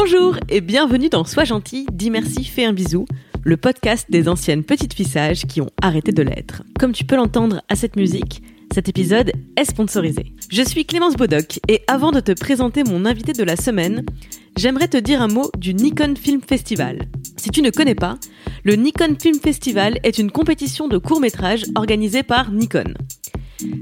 Bonjour et bienvenue dans Sois gentil, dis merci, fais un bisou, le podcast des anciennes petites filles sages qui ont arrêté de l'être. Comme tu peux l'entendre à cette musique, cet épisode est sponsorisé. Je suis Clémence Bodoc et avant de te présenter mon invité de la semaine, j'aimerais te dire un mot du Nikon Film Festival. Si tu ne connais pas, le Nikon Film Festival est une compétition de courts-métrages organisée par Nikon.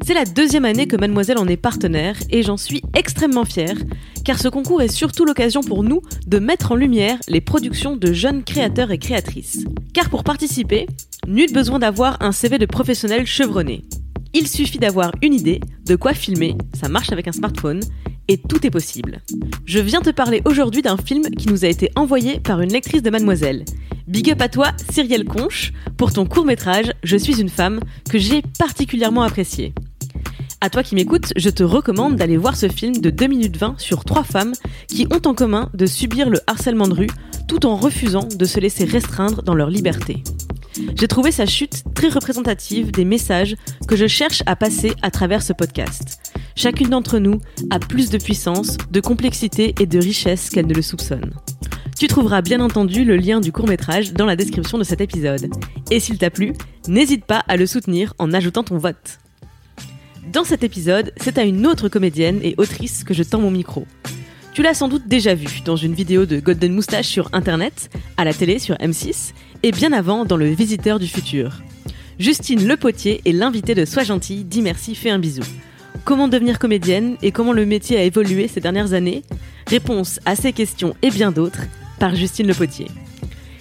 C'est la deuxième année que Mademoiselle en est partenaire et j'en suis extrêmement fière, car ce concours est surtout l'occasion pour nous de mettre en lumière les productions de jeunes créateurs et créatrices. Car pour participer, nul besoin d'avoir un CV de professionnel chevronné. Il suffit d'avoir une idée de quoi filmer, ça marche avec un smartphone, et tout est possible. Je viens te parler aujourd'hui d'un film qui nous a été envoyé par une lectrice de Mademoiselle. Big up à toi, Cyrielle Conche, pour ton court métrage Je suis une femme, que j'ai particulièrement apprécié. À toi qui m'écoutes, je te recommande d'aller voir ce film de 2 minutes 20 sur trois femmes qui ont en commun de subir le harcèlement de rue tout en refusant de se laisser restreindre dans leur liberté. J'ai trouvé sa chute très représentative des messages que je cherche à passer à travers ce podcast. Chacune d'entre nous a plus de puissance, de complexité et de richesse qu'elle ne le soupçonne. Tu trouveras bien entendu le lien du court métrage dans la description de cet épisode. Et s'il t'a plu, n'hésite pas à le soutenir en ajoutant ton vote. Dans cet épisode, c'est à une autre comédienne et autrice que je tends mon micro. Tu l'as sans doute déjà vue dans une vidéo de Golden Moustache sur internet, à la télé sur M6 et bien avant dans Le Visiteur du futur. Justine Le Potier est l'invitée de Sois gentil, dis merci, fais un bisou. Comment devenir comédienne et comment le métier a évolué ces dernières années Réponse à ces questions et bien d'autres par Justine Le Potier.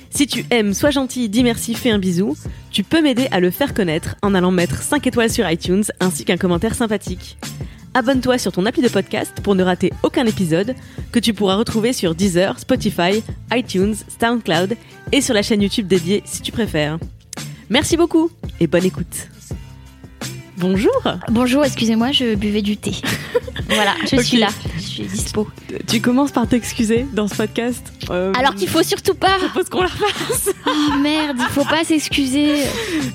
Si tu aimes Sois gentil, dis merci, fais un bisou, tu peux m'aider à le faire connaître en allant mettre 5 étoiles sur iTunes ainsi qu'un commentaire sympathique. Abonne-toi sur ton appli de podcast pour ne rater aucun épisode que tu pourras retrouver sur Deezer, Spotify, iTunes, SoundCloud et sur la chaîne YouTube dédiée si tu préfères. Merci beaucoup et bonne écoute. Bonjour. Bonjour, excusez-moi, je buvais du thé. voilà, je suis là, je suis dispo. Tu commences par t'excuser dans ce podcast. Euh, Alors qu'il faut surtout pas. je qu'on la fasse. Oh merde, il faut pas s'excuser.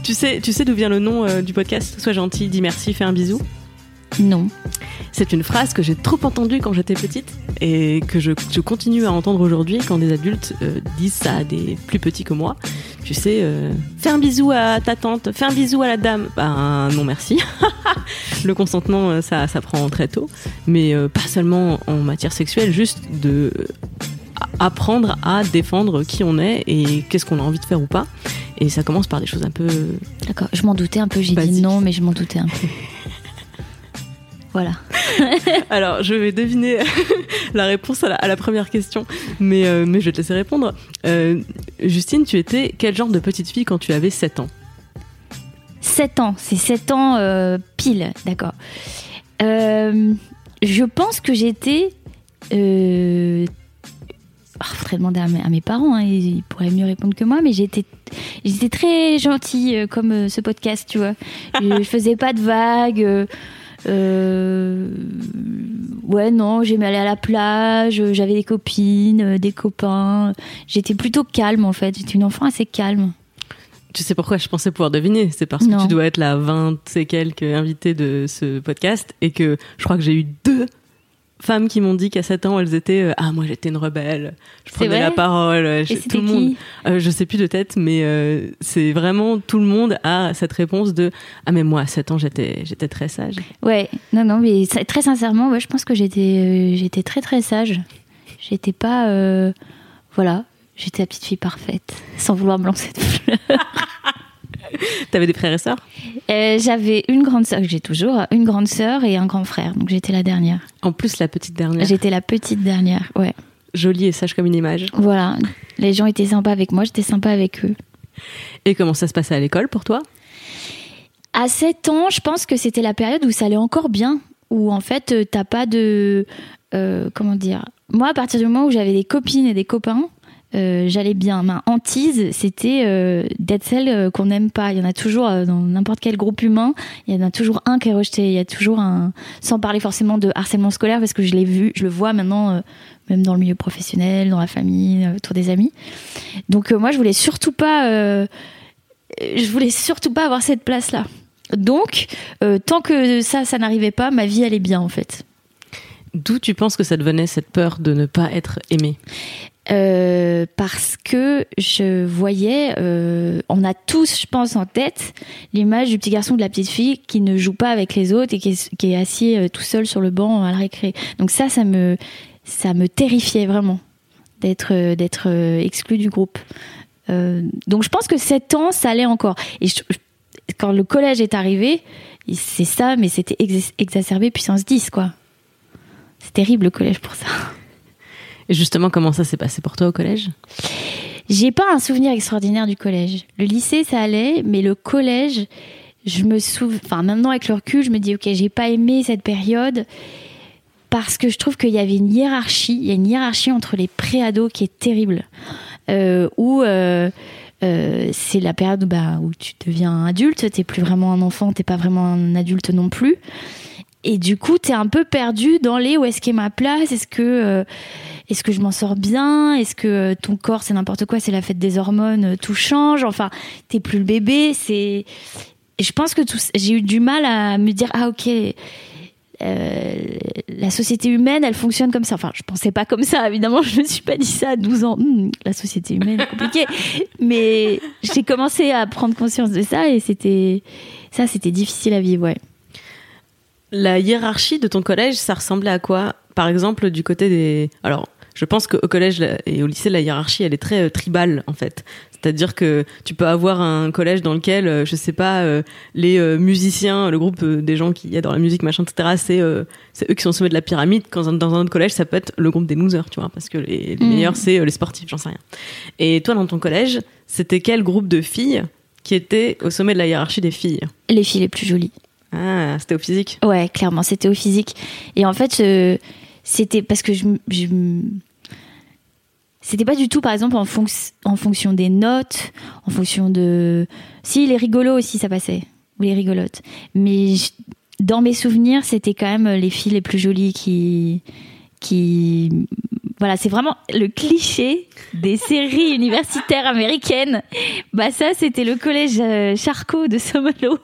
Tu sais, tu sais d'où vient le nom euh, du podcast? Sois gentil, dis merci, fais un bisou. Non. C'est une phrase que j'ai trop entendue quand j'étais petite et que je, je continue à entendre aujourd'hui quand des adultes euh, disent ça à des plus petits que moi. Tu sais, euh, fais un bisou à ta tante, fais un bisou à la dame. Ben non merci. Le consentement, euh, ça, ça prend très tôt, mais euh, pas seulement en matière sexuelle, juste de apprendre à défendre qui on est et qu'est-ce qu'on a envie de faire ou pas. Et ça commence par des choses un peu D'accord, je m'en doutais un peu, j'ai dit non, mais je m'en doutais un peu. Voilà. Alors, je vais deviner la réponse à la, à la première question, mais, euh, mais je vais te laisser répondre. Euh, Justine, tu étais quel genre de petite fille quand tu avais 7 ans? 7 ans, c'est 7 ans euh, pile, d'accord. Je pense que j'étais. Euh... ah, faudrait demander à mes, à mes parents, hein, ils, pourraient mieux répondre que moi, mais j'étais, j'étais très gentille comme ce podcast, tu vois. je, je faisais pas de vagues. Euh, ouais, non, j'aimais aller à la plage, euh, j'avais des copines, euh, des copains. J'étais plutôt calme en fait, j'étais une enfant assez calme. Tu sais pourquoi je pensais pouvoir deviner? C'est parce que tu dois être la 20 et quelques invitée de ce podcast et que je crois que j'ai eu deux femmes qui m'ont dit qu'à 7 ans elles étaient euh, ah moi j'étais une rebelle, je prenais la parole, euh, tout le monde Euh, je sais plus de tête, mais c'est vraiment tout le monde a cette réponse de ah mais moi à 7 ans j'étais j'étais très sage. Ouais, non, non, mais très sincèrement, ouais, je pense que j'étais, j'étais très très sage. J'étais pas, voilà, j'étais la petite fille parfaite, sans vouloir me lancer de fleurs. T'avais des frères et sœurs? Euh, J'avais une grande sœur que j'ai toujours, une grande sœur et un grand frère, donc j'étais la dernière. En plus la petite dernière, J'étais la petite dernière, ouais. jolie et sage comme une image. Voilà, les gens étaient sympas avec moi, j'étais sympa avec eux. Et comment ça se passait à l'école pour toi? À 7 ans, je pense que c'était la période où ça allait encore bien, où en fait, euh, t'as pas de. euh, comment dire? Moi, à partir du moment où j'avais des copines et des copains, euh, j'allais bien. Ma hantise, c'était euh, d'être celle euh, qu'on n'aime pas. Il y en a toujours dans n'importe quel groupe humain. Il y en a toujours un qui est rejeté. Il y a toujours un, sans parler forcément de harcèlement scolaire, parce que je l'ai vu, je le vois maintenant, même dans le milieu professionnel, dans la famille, autour des amis. Donc moi, je voulais surtout pas, je voulais surtout pas avoir cette place-là. Donc, tant que ça, ça n'arrivait pas, ma vie allait bien en fait. D'où tu penses que ça devenait cette peur de ne pas être aimé? Euh, parce que je voyais, euh, on a tous, je pense, en tête l'image du petit garçon ou de la petite fille qui ne joue pas avec les autres et qui est, assis euh, tout seul sur le banc à la récré. Donc ça, ça me, ça me terrifiait vraiment d'être, d'être exclu du groupe. Donc je pense que 7 ans, ça allait encore. Et quand le collège est arrivé, c'est ça, mais c'était ex- exacerbé puissance 10, quoi. C'est terrible le collège pour ça. Justement, comment ça s'est passé pour toi au collège? J'ai pas un souvenir extraordinaire du collège. Le lycée, ça allait, mais le collège, je me souviens. Enfin, maintenant avec le recul, je me dis, ok, j'ai pas aimé cette période parce que je trouve qu'il y avait une hiérarchie. Il y a une hiérarchie entre les pré-ados qui est terrible. Euh, où euh, euh, c'est la période bah, où tu deviens adulte, t'es plus vraiment un enfant, t'es pas vraiment un adulte non plus. Et du coup, t'es un peu perdu dans les où est-ce qu'est ma place? Est-ce que euh, est-ce que je m'en sors bien? Est-ce que euh, ton corps c'est n'importe quoi C'est la fête des hormones, euh, tout change? Enfin, t'es plus le bébé. C'est. Je pense que tout... j'ai eu du mal à me dire ah ok. euh, la société humaine, elle fonctionne comme ça. Enfin, je pensais pas comme ça, évidemment. Je me suis pas dit ça à 12 ans. Hum, la société humaine, c'est compliqué. Mais j'ai commencé à prendre conscience de ça et c'était ça, c'était difficile à vivre. Ouais. La hiérarchie de ton collège, ça ressemblait à quoi? Par exemple, du côté des... Alors, je pense qu'au collège et au lycée, la hiérarchie, elle est très euh, tribale, en fait. C'est-à-dire que tu peux avoir un collège dans lequel, euh, je sais pas, euh, les euh, musiciens, le groupe des gens qui adorent la musique, machin, etc., c'est c'est eux qui sont au sommet de la pyramide. Quand dans un autre collège, ça peut être le groupe des losers, tu vois, parce que les, les Mm. meilleurs, c'est les sportifs, j'en sais rien. Et toi, dans ton collège, c'était quel groupe de filles qui était au sommet de la hiérarchie des filles? Les filles les plus jolies. Ah, c'était au physique Ouais, clairement, c'était au physique. Et en fait, euh, c'était parce que je, c'était pas du tout, par exemple, en, fonc- en fonction des notes, en fonction de. Si, les rigolos aussi, ça passait. Ou les rigolotes. Mais dans mes souvenirs, c'était quand même les filles les plus jolies qui. qui voilà, c'est vraiment le cliché des séries universitaires américaines. Bah, ça, c'était le collège euh, Charcot de Somalo.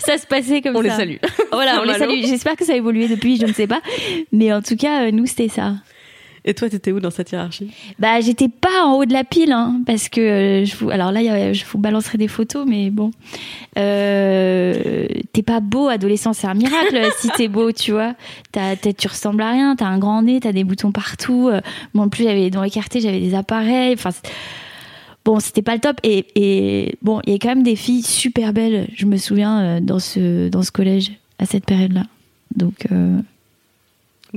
Ça se passait comme On ça. les salue. Voilà, on les salue. J'espère que ça a évolué depuis, je ne sais pas. Mais en tout cas, euh, nous, c'était ça. Et toi, t'étais où dans cette hiérarchie Bah, j'étais pas en haut de la pile, hein, parce que euh, je vous, alors là, je vous balancerai des photos, mais bon, euh, t'es pas beau, adolescent, c'est un miracle si t'es beau, tu vois. T'as, tu ressembles à rien, t'as un grand nez, t'as des boutons partout. euh, Moi, en plus, j'avais dans l'écarté, j'avais des appareils. Enfin, bon, c'était pas le top. Et, bon, il y a quand même des filles super belles. Je me souviens dans ce dans ce collège à cette période-là. Donc.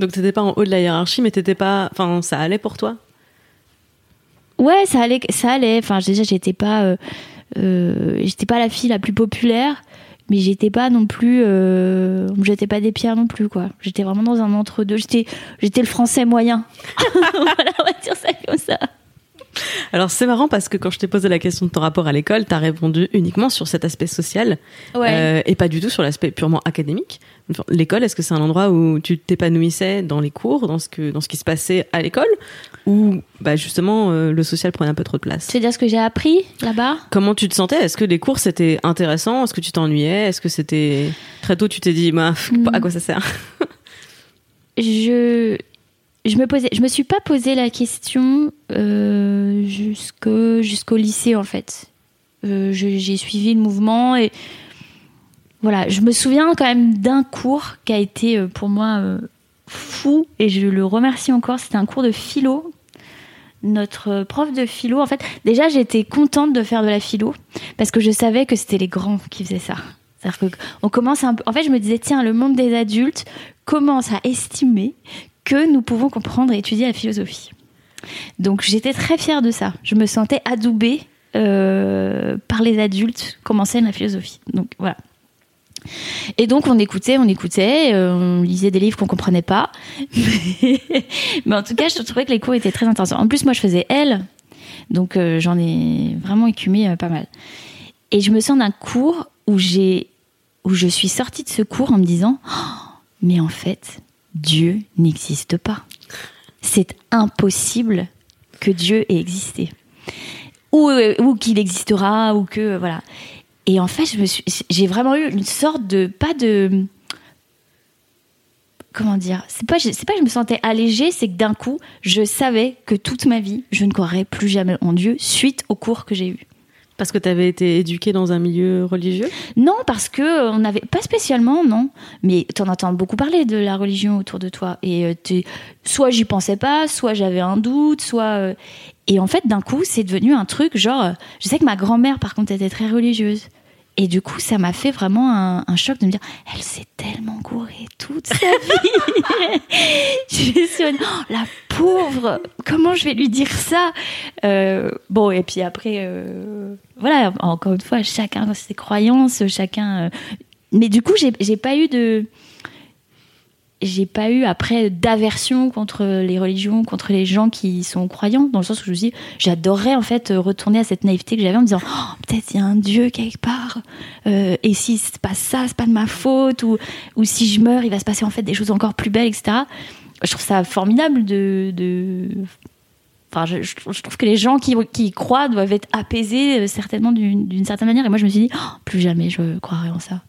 Donc t'étais pas en haut de la hiérarchie, mais t'étais pas. Enfin, ça allait pour toi? Ouais, ça allait, ça allait. Enfin, déjà, j'étais pas, euh, euh, j'étais pas la fille la plus populaire, mais j'étais pas non plus, euh, jetait pas des pierres non plus, quoi. J'étais vraiment dans un entre deux. J'étais, j'étais le français moyen. voilà, on va dire ça comme ça. Alors c'est marrant parce que quand je t'ai posé la question de ton rapport à l'école, t'as répondu uniquement sur cet aspect social euh, et pas du tout sur l'aspect purement académique. L'école, est-ce que c'est un endroit où tu t'épanouissais dans les cours, dans ce que dans ce qui se passait à l'école, ou bah justement euh, le social prenait un peu trop de place? Tu veux dire ce que j'ai appris là-bas? Comment tu te sentais? Est-ce que les cours c'était intéressant? Est-ce que tu t'ennuyais? Est-ce que c'était très tôt tu t'es dit bah, Mm. à quoi ça sert? Je je me posais je me suis pas posé la question euh, jusqu'au lycée en fait. Euh, j'ai suivi le mouvement et voilà je me souviens quand même d'un cours qui a été euh, pour moi euh, fou et je le remercie encore c'était un cours de philo notre euh, prof de philo en fait déjà j'étais contente de faire de la philo parce que je savais que c'était les grands qui faisaient ça c'est-à-dire que on commence un peu en fait je me disais tiens le monde des adultes commence à estimer que nous pouvons comprendre et étudier la philosophie. Donc j'étais très fière de ça. Je me sentais adoubée par les adultes qu'on m'enseigne la philosophie. Donc voilà. Et donc on écoutait, on écoutait, euh, on lisait des livres qu'on comprenait pas. Mais, en tout cas, je trouvais que les cours étaient très intéressants. En plus, moi, je faisais L, donc euh, j'en ai vraiment écumé euh, pas mal. Et je me sens d'un cours où j'ai, où je suis sortie de ce cours en me disant, Oh, mais en fait, Dieu n'existe pas. C'est impossible que Dieu ait existé. Ou, ou qu'il existera, ou que. Voilà. Et en fait, j'ai vraiment eu une sorte de. Pas de. Comment dire C'est pas, pas que je me sentais allégée, c'est que d'un coup, je savais que toute ma vie, je ne croirais plus jamais en Dieu suite au cours que j'ai eu. Parce que tu avais été éduquée dans un milieu religieux? Non, parce que euh, on n'avait pas spécialement, non. Mais tu en entends beaucoup parler de la religion autour de toi. Et euh, soit j'y pensais pas, soit j'avais un doute, soit. euh, Et en fait, d'un coup, c'est devenu un truc genre. Je sais que ma grand-mère, par contre, était très religieuse. Et du coup, ça m'a fait vraiment un, choc de me dire, elle s'est tellement gourée toute sa vie. je suis dit, oh, la pauvre, comment je vais lui dire ça? Euh, Bon, et puis après, euh, voilà, encore une fois, chacun ses croyances, chacun. euh, Mais du coup, j'ai pas eu de. J'ai pas eu après d'aversion contre les religions, contre les gens qui sont croyants, dans le sens où je me dit, j'adorerais en fait retourner à cette naïveté que j'avais en me disant, Oh, peut-être il y a un Dieu quelque part, euh, et si c'est pas ça, c'est pas de ma faute, ou, ou si je meurs, il va se passer en fait des choses encore plus belles, etc. Je trouve ça formidable de, Enfin, je, trouve que les gens qui, qui croient doivent être apaisés euh, certainement d'une certaine manière. Et moi, je me suis dit, Oh, plus jamais je croirais en ça.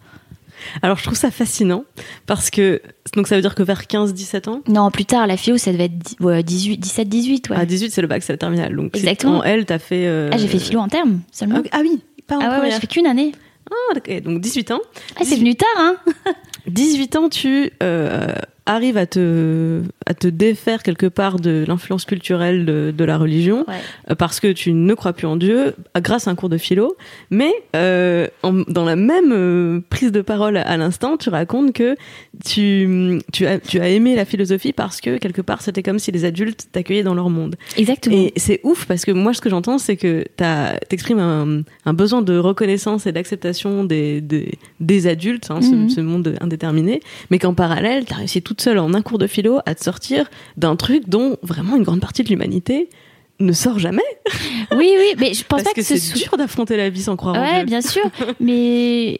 Alors je trouve ça fascinant parce que donc ça veut dire que vers 15-17 ans, Non, plus tard, la philo, ça devait être dix- ouais, 18, 17, 18. Ouais. à 18 c'est le bac, c'est la terminale. Donc Exactement. en L, t'as fait. euh, Ah, j'ai fait philo en terme seulement. Ah, ah oui, pas en Ah ouais, ouais, j'ai fait qu'une année. Ah, d'accord. donc 18 ans. Ah, c'est venu tard, hein 18 ans, tu euh, arrives à te, à te défaire quelque part de l'influence culturelle de, de la religion Ouais. euh, parce que tu ne crois plus en Dieu grâce à un cours de philo. Mais euh, en- dans la même euh, prise de parole à l'instant, tu racontes que tu, tu, as, tu as aimé la philosophie parce que quelque part c'était comme si les adultes t'accueillaient dans leur monde. Exactement. Et c'est ouf parce que moi, ce que j'entends, c'est que t'exprimes un, un besoin de reconnaissance et d'acceptation des, des, des adultes, hein, ce- Mhm. ce, monde indéterminé, mais qu'en parallèle, t'as réussi toute seule en un cours de philo à te sortir d'un truc dont vraiment une grande partie de l'humanité ne sort jamais. Oui, oui, mais je pense parce pas que, que, ce c'est soit. dur d'affronter la vie sans croire en Ouais, Dieu. bien sûr. mais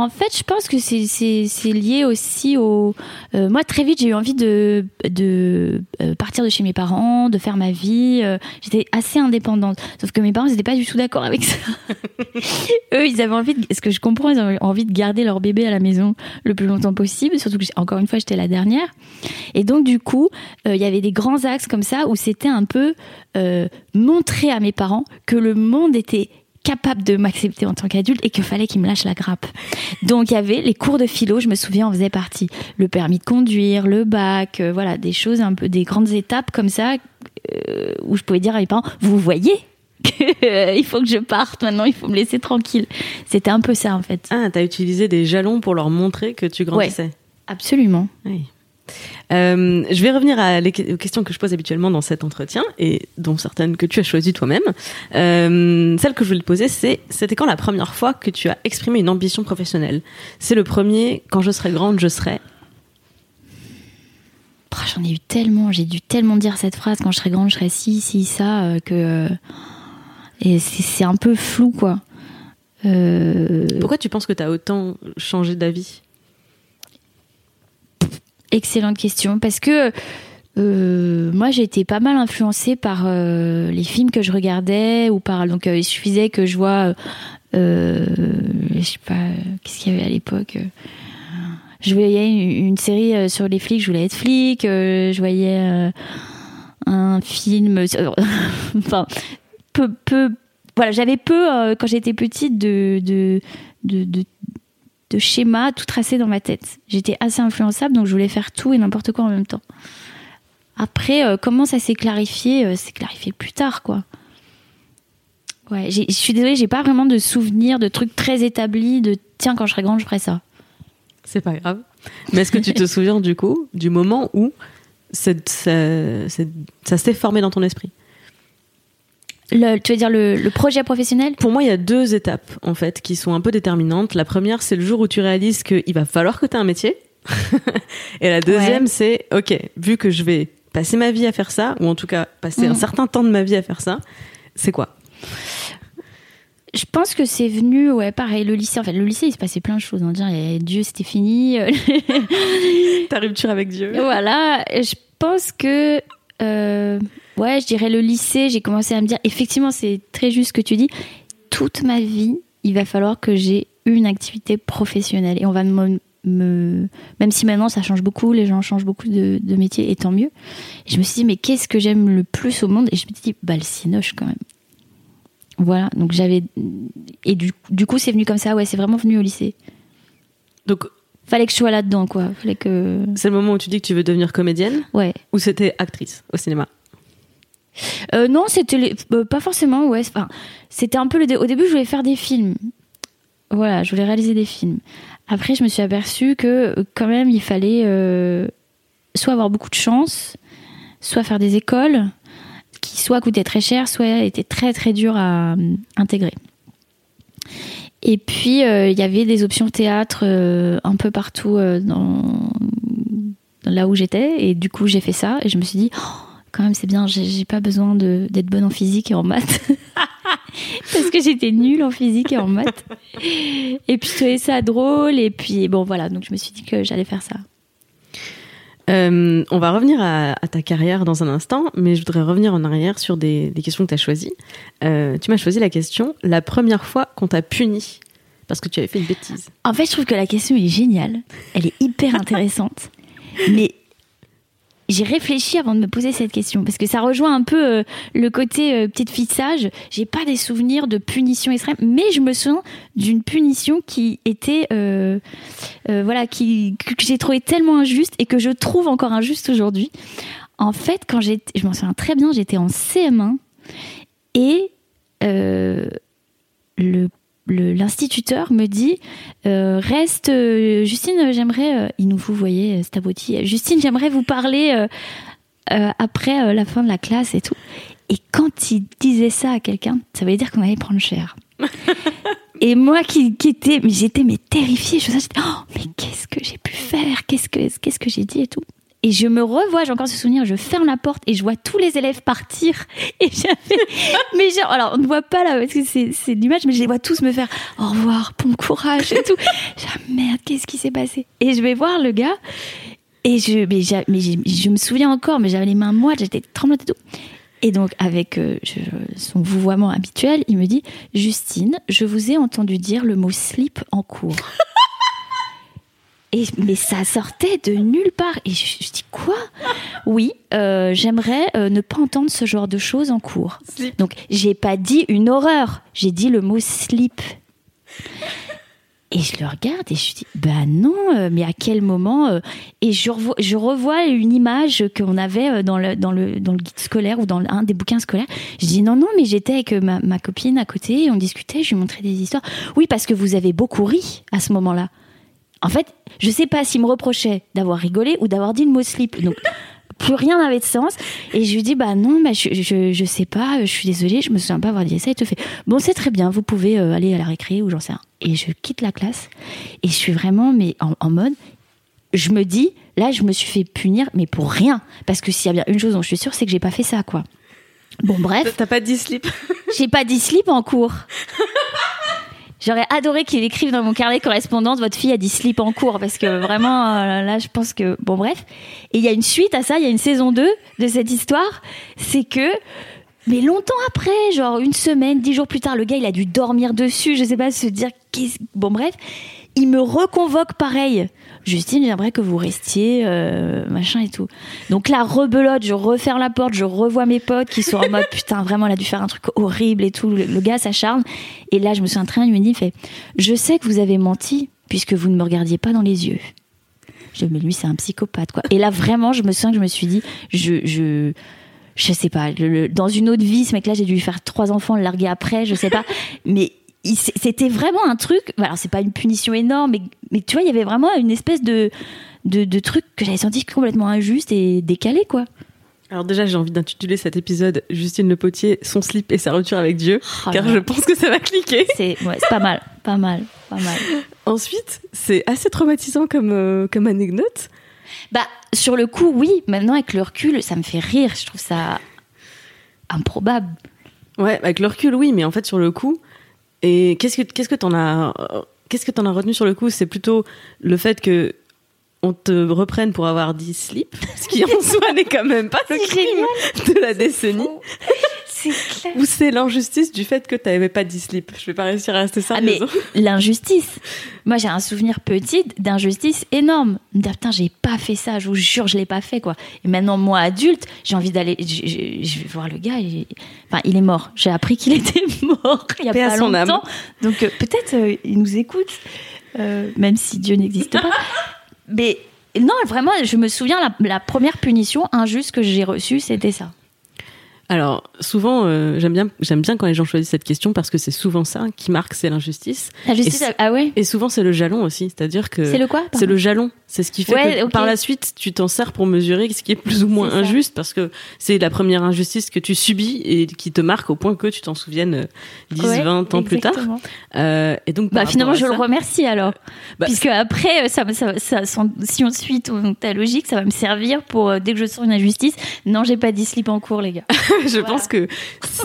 en fait, je pense que c'est- lié aussi au. euh, moi, très vite, j'ai eu envie de, de euh, partir de chez mes parents, de faire ma vie. euh, J'étais assez indépendante. Sauf que mes parents n'étaient pas du tout d'accord avec ça. Eux, ils avaient envie, de, ce que je comprends, ils avaient envie de garder leur bébé à la maison le plus longtemps possible. Surtout que, encore une fois, j'étais la dernière. Et donc, du coup, euh, il y avait des grands axes comme ça où c'était un peu euh, montrer à mes parents que le monde était capable de m'accepter en tant qu'adulte et qu'il fallait qu'ils me lâchent la grappe. Donc il y avait les cours de philo, je me souviens, en faisait partie. Le permis de conduire, le bac, euh, voilà, des choses un peu, des grandes étapes comme ça euh, où je pouvais dire à mes parents, vous voyez qu'il faut que je parte maintenant, il faut me laisser tranquille. C'était un peu ça en fait. Ah, t'as utilisé des jalons pour leur montrer que tu grandissais. Absolument. Oui. Euh, je vais revenir à les que- aux questions que je pose habituellement dans cet entretien et dont certaines que tu as choisies toi-même. Euh, celle que je voulais te poser, c'est c'était quand la première fois que tu as exprimé une ambition professionnelle? C'est le premier quand je serai grande, je serai. Oh, J'en ai eu tellement, j'ai dû tellement dire cette phrase quand je serai grande, je serai ci, ci, ça, euh, que. euh, et c'est un peu flou quoi. Pourquoi tu penses que tu as autant changé d'avis? Excellente question. Parce que euh, moi, j'ai été pas mal influencée par euh, les films que je regardais ou par. Donc, euh, il suffisait que je vois. Je sais pas. Qu'est-ce qu'il y avait à l'époque Je voyais une, série sur les flics, je voulais être flic. je voyais un film. enfin, peu. peu voilà, j'avais peu, quand j'étais petite, de, de, de de schémas tout tracés dans ma tête. J'étais assez influençable, donc je voulais faire tout et n'importe quoi en même temps. Après, euh, comment ça s'est clarifié euh, C'est clarifié plus tard, quoi. Ouais, je suis désolée, j'ai pas vraiment de souvenirs de trucs très établis de tiens, quand je serai grande, je ferai ça. C'est pas grave. Mais est-ce que tu te souviens du coup du moment où ça s'est formé dans ton esprit? Le, Tu veux dire le, le, projet professionnel? Pour moi, il y a deux étapes en fait qui sont un peu déterminantes. La première, c'est le jour où tu réalises qu'il va falloir que tu aies un métier. et la deuxième, c'est ok, vu que je vais passer ma vie à faire ça, ou en tout cas passer un mm. certain temps de ma vie à faire ça, c'est quoi? Je pense que c'est venu, ouais, pareil, le lycée. En fait, le lycée, il se passait plein de choses. On dirait, Dieu, c'était fini. Ta rupture avec Dieu. Voilà. Je pense que, euh, ouais, je dirais le lycée, j'ai commencé à me dire, effectivement, c'est très juste ce que tu dis. Toute ma vie, il va falloir que j'ai une activité professionnelle. Et on va me, même si maintenant ça change beaucoup, les gens changent beaucoup de, de métier, et tant mieux. Et je me suis dit, mais qu'est-ce que j'aime le plus au monde? Et je me suis dit, bah, le cinoche quand même. Voilà, donc j'avais. Et du, du coup, c'est venu comme ça, ouais, c'est vraiment venu au lycée. Donc. Fallait que je sois là-dedans, quoi. Fallait que. C'est le moment où tu dis que tu veux devenir comédienne? Ouais. Ou c'était actrice au cinéma? Euh, Non, c'était. Euh, pas forcément, ouais. Enfin, c'était un peu le. Au début, je voulais faire des films. Voilà, je voulais réaliser des films. Après, je me suis aperçue que, quand même, il fallait euh, soit avoir beaucoup de chance, soit faire des écoles qui soit coûtait très cher, soit était très très dur à euh, intégrer. Et puis euh, il y avait des options théâtre euh, un peu partout là où j'étais, et du coup j'ai fait ça, et je me suis dit, oh, quand même c'est bien, j'ai pas besoin d'être bonne en physique et en maths. Parce que j'étais nulle en physique et en maths. Et puis je trouvais ça drôle, et puis bon voilà, donc je me suis dit que j'allais faire ça. Euh, on va revenir à, ta carrière dans un instant, mais je voudrais revenir en arrière sur des, questions que tu as choisies. Euh, tu m'as choisi la question la première fois qu'on t'a puni parce que tu avais fait une bêtise. En fait, je trouve que la question est géniale. Elle est hyper intéressante. mais j'ai réfléchi avant de me poser cette question parce que ça rejoint un peu euh, le côté euh, petite fille sage. J'ai pas des souvenirs de punition extrême, mais je me souviens d'une punition qui était, euh, voilà, qui que j'ai trouvé tellement injuste et que je trouve encore injuste aujourd'hui. En fait, quand j'étais, je m'en souviens très bien, j'étais en CM1 et le l'instituteur me dit euh, reste euh, Justine j'aimerais euh, il nous vous voyez Staboti Justine j'aimerais vous parler après la fin de la classe et tout. Et quand il disait ça à quelqu'un ça voulait dire qu'on allait prendre cher. Et moi qui, qui était mais j'étais mais terrifiée. Je me disais oh, mais qu'est-ce que j'ai pu faire? Qu'est-ce que qu'est-ce que j'ai dit et tout? Et je me revois, j'ai encore ce souvenir, je ferme la porte et je vois tous les élèves partir. Et j'avais. mais genre, alors on ne voit pas là parce que c'est l'image, mais je les vois tous me faire au revoir, bon courage et tout. Genre, merde, qu'est-ce qui s'est passé? Et je vais voir le gars et je, mais je me souviens encore, mais j'avais les mains moites, j'étais tremblante et tout. Et donc, avec euh, son vouvoiement habituel, il me dit Justine, je vous ai entendu dire le mot slip en cours. Et, mais ça sortait de nulle part. Et je, dis quoi? Oui, euh, j'aimerais euh, ne pas entendre ce genre de choses en cours. Donc j'ai pas dit une horreur, j'ai dit le mot slip. Et je le regarde et je dis bah non, euh, mais à quel moment Et je revois, je revois une image qu'on avait dans le, dans, le, dans le guide scolaire ou dans un des bouquins scolaires. Je dis non, non, mais j'étais avec ma, ma copine à côté et on discutait, je lui montrais des histoires. Oui, parce que vous avez beaucoup ri à ce moment-là. En fait, je sais pas s'il me reprochait d'avoir rigolé ou d'avoir dit le mot slip. Donc, plus rien n'avait de sens. Et je lui dis, bah non, bah, je, je, sais pas, je suis désolée, je me souviens pas avoir dit ça. Il te fait, bon, c'est très bien, vous pouvez euh, aller à la récré ou j'en sais rien. Et je quitte la classe et je suis vraiment, mais en, mode, je me dis, là, je me suis fait punir, mais pour rien. Parce que s'il y a bien une chose dont je suis sûre, c'est que j'ai pas fait ça, quoi. Bon, bref. T'as pas dit slip J'ai pas dit slip en cours. J'aurais adoré qu'il écrive dans mon carnet correspondance votre fille a dit slip en cours parce que vraiment euh, là je pense que bon bref. Et il y a une suite à ça il y a une saison 2 de cette histoire. C'est que mais longtemps après genre une semaine dix jours plus tard le gars il a dû dormir dessus. Je sais pas se dire bon bref il me reconvoque pareil Justine, j'aimerais que vous restiez, euh, machin et tout. Donc là, rebelote, je referme la porte, je revois mes potes qui sont en mode putain, vraiment, elle a dû faire un truc horrible et tout. Le, gars s'acharne. Et là, je me suis en train, il me dit, fait, je sais que vous avez menti puisque vous ne me regardiez pas dans les yeux. Je mais lui, c'est un psychopathe, quoi. Et là, vraiment, je me sens que je me suis dit, je, je, je sais pas, dans une autre vie, ce mec-là, j'ai dû lui faire trois enfants, le larguer après, je sais pas. Mais c'était vraiment un truc. Alors, c'est pas une punition énorme, mais, mais, tu vois, il y avait vraiment une espèce de, de, truc que j'avais senti complètement injuste et décalé, quoi. Alors déjà, j'ai envie d'intituler cet épisode Justine Le Potier, son slip et sa rupture avec Dieu, Oh car là je pense que ça va cliquer. C'est ouais, c'est pas mal, pas mal, pas mal. Ensuite, c'est assez traumatisant comme, euh, comme anecdote. Bah, sur le coup, oui. Maintenant, avec le recul, ça me fait rire. Je trouve ça improbable. Ouais, avec le recul, oui, mais en fait, sur le coup, et qu'est-ce que qu'est-ce que t'en as euh, qu'est-ce que t'en as retenu sur le coup? C'est plutôt le fait que on te reprenne pour avoir dit slip, ce qui en soi n'est quand même pas le crime de la décennie. Clair. Ou c'est l'injustice du fait que t'avais pas dit slip. Je vais pas réussir à rester Ah, mais l'injustice. Moi, j'ai un souvenir petit d'injustice énorme. Me dire, putain, j'ai pas fait ça. Je vous jure, je l'ai pas fait, quoi. Et maintenant, moi, adulte, j'ai envie d'aller. Je, vais voir le gars. et- Enfin, il est mort. J'ai appris qu'il était mort il y a Paix pas son âme. longtemps. Donc, euh, peut-être euh, il nous écoute, euh, même si Dieu n'existe pas. Mais non, vraiment, je me souviens, la, la première punition injuste que j'ai reçue, c'était ça. Alors souvent, euh, j'aime bien j'aime bien quand les gens choisissent cette question parce que c'est souvent ça qui marque, c'est l'injustice. La justice, Et ah ouais Et souvent c'est le jalon aussi, c'est-à-dire que C'est le quoi C'est le jalon. C'est ce qui fait Ouais, que par la suite, tu t'en sers pour mesurer ce qui est plus ou moins ça. injuste parce que c'est la première injustice que tu subis et qui te marque au point que tu t'en souviennes euh, 10, Ouais, 20 ans plus tard. Euh, et donc, Bah, finalement, je le remercie alors. Bah, Puisque après, euh, ça, ça, si on suit ta logique, ça va me servir pour euh, dès que je sens une injustice. Non, j'ai pas dit slip en cours, les gars. je Voilà. pense que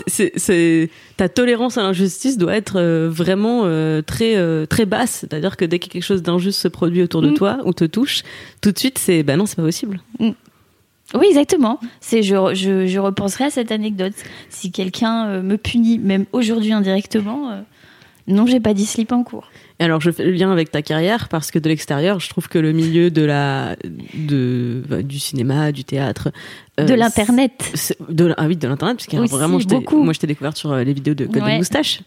c'est- ta tolérance à l'injustice doit être euh, vraiment euh, très euh, très basse. C'est-à-dire que dès que quelque chose d'injuste se produit autour de Mm. toi ou te touche, tout de suite c'est bah non c'est pas possible. Oui, exactement. C'est je, je, je repenserai à cette anecdote. Si quelqu'un me punit, même aujourd'hui indirectement, euh, non, j'ai pas dit slip en cours. Alors je fais le lien avec ta carrière parce que de l'extérieur je trouve que le milieu de la de bah, du cinéma, du théâtre, euh, de l'internet. de ah oui de l'internet parce que vraiment beaucoup. moi je t'ai découvert sur euh, les vidéos de Golden Ouais. Moustache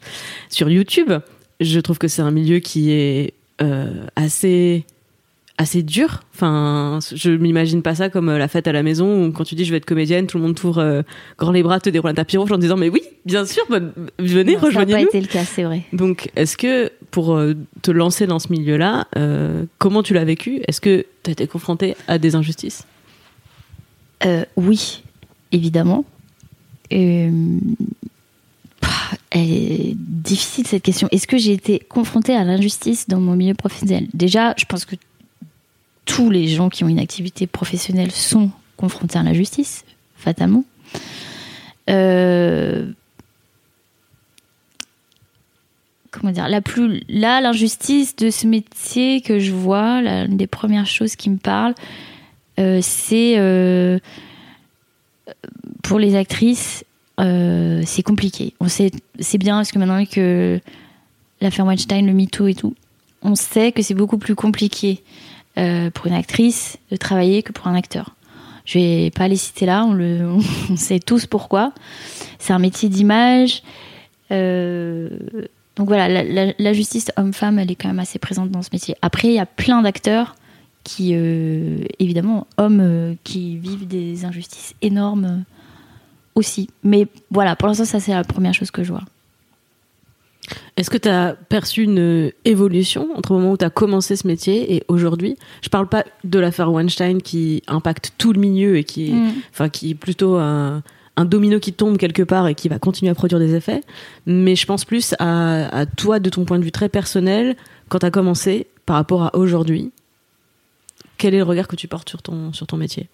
sur YouTube je trouve que c'est un milieu qui est euh, assez assez dur enfin je m'imagine pas ça comme euh, la fête à la maison où quand tu dis je vais être comédienne tout le monde t'ouvre euh, grand les bras te déroule un tapis rouge en disant mais oui bien sûr venez Non, ça n'a pas rejoignez-nous été le cas, c'est vrai. donc, est-ce que pour euh, te lancer dans ce milieu-là, euh, comment tu l'as vécu? Est-ce que tu as été confronté à des injustices? Euh, oui, évidemment. Pah, elle est difficile cette question. Est-ce que j'ai été confrontée à l'injustice dans mon milieu professionnel? Déjà, je pense que tous les gens qui ont une activité professionnelle sont confrontés à l'injustice, fatalement. Euh, comment dire la plus là l'injustice de ce métier que je vois la- l'une des premières choses qui me parlent euh, c'est euh, pour les actrices c'est compliqué on sait c'est bien parce que maintenant que l'affaire Weinstein le MeToo et tout on sait que c'est beaucoup plus compliqué euh, pour une actrice de travailler que pour un acteur je vais pas les citer là on le on sait tous pourquoi c'est un métier d'image euh, donc voilà, la, justice homme-femme, elle est quand même assez présente dans ce métier. Après, il y a plein d'acteurs qui, euh, évidemment, hommes qui vivent des injustices énormes aussi. Mais voilà, pour l'instant, ça, c'est la première chose que je vois. Est-ce que tu as perçu une euh, évolution entre le moment où tu as commencé ce métier et aujourd'hui? Je parle pas de l'affaire Weinstein qui impacte tout le milieu et qui est, Mm. enfin, qui est plutôt un, un domino qui tombe quelque part et qui va continuer à produire des effets. Mais je pense plus à, à toi, de ton point de vue très personnel, quand tu as commencé par rapport à aujourd'hui. Quel est le regard que tu portes sur ton, sur ton métier?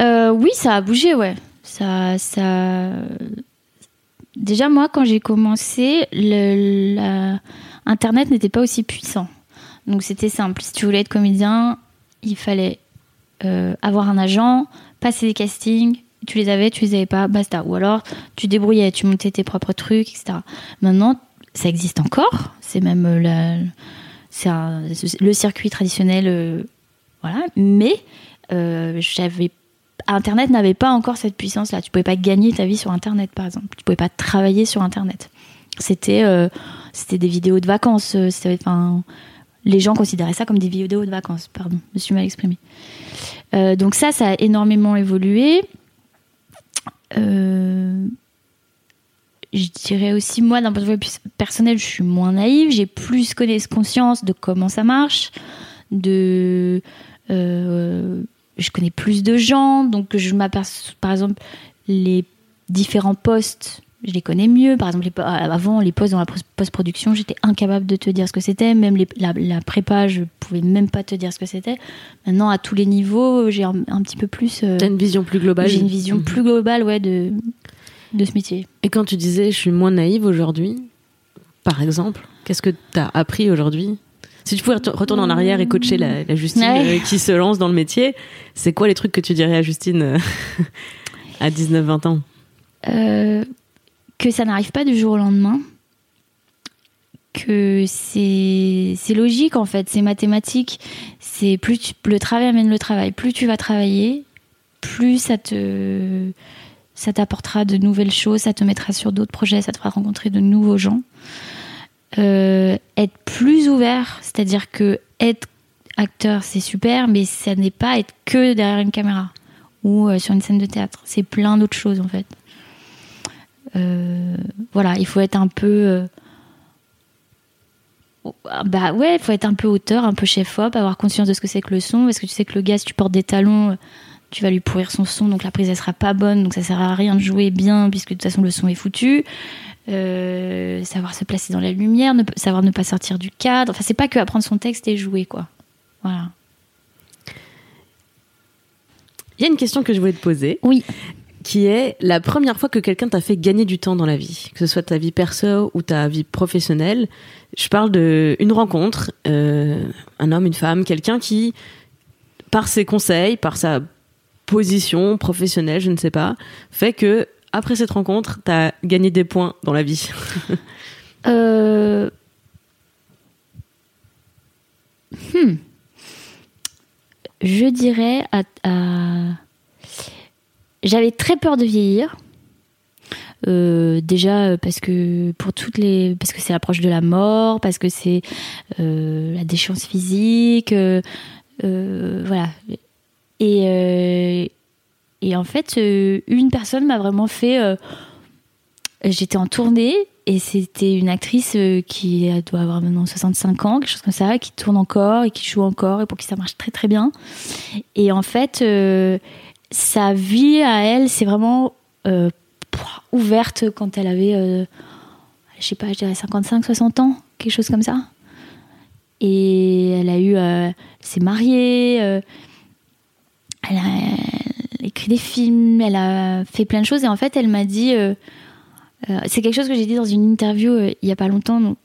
Euh, oui, ça a bougé, ouais. Ça, ça... Déjà, moi, quand j'ai commencé, le, la- Internet n'était pas aussi puissant. Donc, c'était simple. Si tu voulais être comédien, il fallait euh, avoir un agent, passer des castings. Tu les avais, tu les avais pas, basta. Ou alors, tu débrouillais, tu montais tes propres trucs, etc. Maintenant, ça existe encore. C'est même euh, le circuit traditionnel, euh, voilà. Mais euh, j'avais Internet n'avait pas encore cette puissance-là. Tu pouvais pas gagner ta vie sur Internet, par exemple. Tu pouvais pas travailler sur Internet. C'était euh, des vidéos de vacances. euh, Enfin, les gens considéraient ça comme des vidéos de vacances. Pardon, je me suis mal exprimée. Euh, donc ça, ça a énormément évolué. Je dirais aussi, moi, d'un point de vue personnel, je suis moins naïve. J'ai plus connaissance, conscience de comment ça marche, de... euh, je connais plus de gens, donc je m'aperçois, par exemple, les différents postes, je les connais mieux. Par exemple, les, avant, les postes dans la post-production, j'étais incapable de te dire ce que c'était. Même la, la, prépa, je pouvais même pas te dire ce que c'était. Maintenant, à tous les niveaux, j'ai un, petit peu plus. Euh, T'as une vision plus globale. J'ai une vision mhm. plus globale, ouais, de, de ce métier. Et quand tu disais, je suis moins naïve aujourd'hui, par exemple, qu'est-ce que tu as appris aujourd'hui si tu pouvais retourner en arrière et coacher la, Justine euh, qui se lance dans le métier, c'est quoi les trucs que tu dirais à Justine euh, à 19-20 ans? Euh, Que ça n'arrive pas du jour au lendemain. Que c'est logique en fait, c'est mathématique. C'est plus le travail amène le travail. Plus tu vas travailler, plus ça te ça t'apportera de nouvelles choses, ça te mettra sur d'autres projets, ça te fera rencontrer de nouveaux gens. Euh, être plus ouvert, c'est-à-dire que être acteur c'est super, mais ça n'est pas être que derrière une caméra ou euh, sur une scène de théâtre. C'est plein d'autres choses en fait. Euh, voilà, il faut être un peu. bah ouais, il faut être un peu auteur, un peu chef-op, avoir conscience de ce que c'est que le son, parce que tu sais que le gars, si tu portes des talons, tu vas lui pourrir son son, donc la prise elle sera pas bonne, donc ça sert à rien de jouer bien, puisque de toute façon le son est foutu. Euh, savoir se placer dans la lumière, savoir ne pas sortir du cadre. Enfin, c'est pas que apprendre son texte et jouer, quoi. Voilà. Il y a une question que je voulais te poser. Oui. Qui est la première fois que quelqu'un t'a fait gagner du temps dans la vie, que ce soit ta vie perso ou ta vie professionnelle. Je parle de une rencontre, euh, un homme, une femme, quelqu'un qui, par ses conseils, par sa position professionnelle, je ne sais pas, fait que après cette rencontre, tu as gagné des points dans la vie euh... hmm. Je dirais. J'avais très peur de vieillir. Euh, déjà parce que pour toutes les parce que c'est l'approche de la mort parce que c'est euh, la déchéance physique euh, voilà et et en fait, euh, une personne m'a vraiment fait. Euh, j'étais en tournée et c'était une actrice euh, qui doit avoir maintenant 65 ans, quelque chose comme ça, qui tourne encore et qui joue encore et pour qui ça marche très très bien. Et en fait, sa vie à elle, c'est vraiment ouverte quand elle avait, je sais pas, je dirais 55, 60 ans, quelque chose comme ça. Et elle a eu, s'est mariée, elle a, écrit des films, elle a fait plein de choses. Et en fait, elle m'a dit. Euh, euh, c'est quelque chose que j'ai dit dans une interview euh, il y a pas longtemps. Donc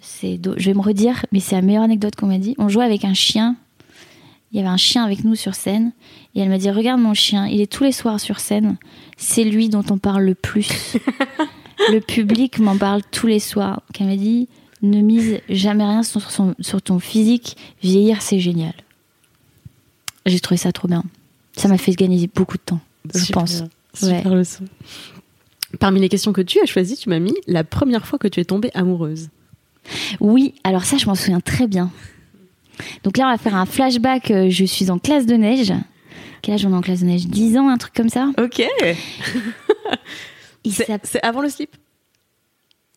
c'est, je vais me redire, mais c'est la meilleure anecdote qu'on m'a dit. On jouait avec un chien. Il y avait un chien avec nous sur scène. Et elle m'a dit Regarde mon chien, il est tous les soirs sur scène. C'est lui dont on parle le plus. le public m'en parle tous les soirs. Donc elle m'a dit Ne mise jamais rien sur, sur ton physique. Vieillir, c'est génial. J'ai trouvé ça trop bien. Ça m'a fait gagner beaucoup de temps, je pense. Super leçon. Parmi les questions que tu as choisies, tu m'as mis la première fois que tu es tombée amoureuse. Oui, alors ça, je m'en souviens très bien. Donc là, on va faire un flashback. Euh, je suis en classe de neige. Quel âge on est en classe de neige? 10 ans, un truc comme ça? Ok. c'est avant le slip?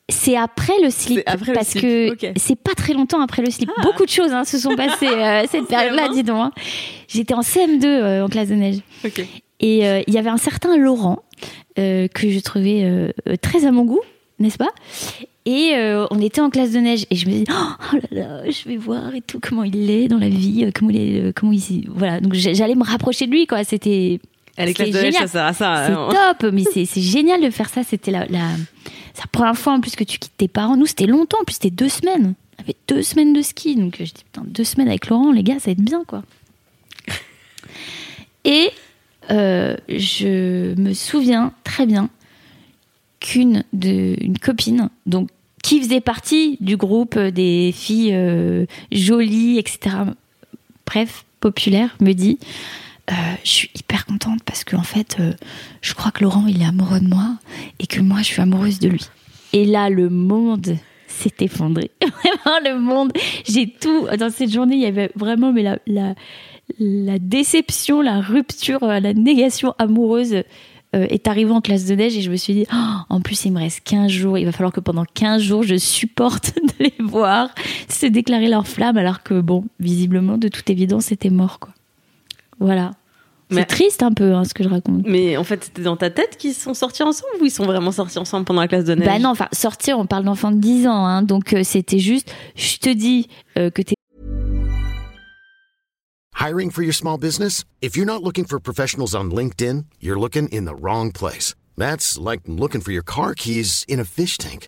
C'est après le slip parce que c'est pas très longtemps après le slip. Ah. Beaucoup de choses hein, se sont passées euh, cette période-là, dis donc. Hein. J'étais en CM2 euh, en classe de neige. Et euh, il y avait un certain Laurent que je trouvais très à mon goût, n'est-ce pas? Et on était en classe de neige et je me dis oh là là, je vais voir et tout comment il est dans la vie, comment il est, comment il voilà. Donc j'allais me rapprocher de lui quoi. C'était elle est de neige, ça sert à ça. C'est hein. top, mais c'est génial de faire ça. C'était la, la la première fois en plus que tu quittes tes parents. Nous, c'était longtemps, en plus, c'était deux semaines. On avait deux semaines de ski. Donc, je dis, putain, deux semaines avec Laurent, les gars, ça va être bien, quoi. Et euh, je me souviens très bien qu'une de, une copine, donc qui faisait partie du groupe des filles euh, jolies, etc. Bref, populaire, me dit euh, je suis hyper contente parce qu'en en fait, euh, je crois que Laurent, il est amoureux de moi et que moi, je suis amoureuse de lui. Et là, le monde s'est effondré. Vraiment, le monde. J'ai tout. Dans cette journée, il y avait vraiment mais la, déception, la rupture, euh, la négation amoureuse est arrivée en classe de neige et je me suis dit, oh, en plus, il me reste 15 jours. Il va falloir que pendant 15 jours, je supporte de les voir se déclarer leur flamme alors que, bon, visiblement, de toute évidence, c'était mort, quoi. Voilà. C'est Mais- triste un peu hein, ce que je raconte. Mais en fait, c'était dans ta tête qu'ils sont sortis ensemble ou ils sont vraiment sortis ensemble pendant la classe de neige? Bah non, enfin, sortir, on parle d'enfants de 10 ans, hein, donc euh, c'était juste, je te dis euh, que t'es Hiring for your small business? If you're not looking for professionals on LinkedIn, you're looking in the wrong place. That's like looking for your car keys in a fish tank.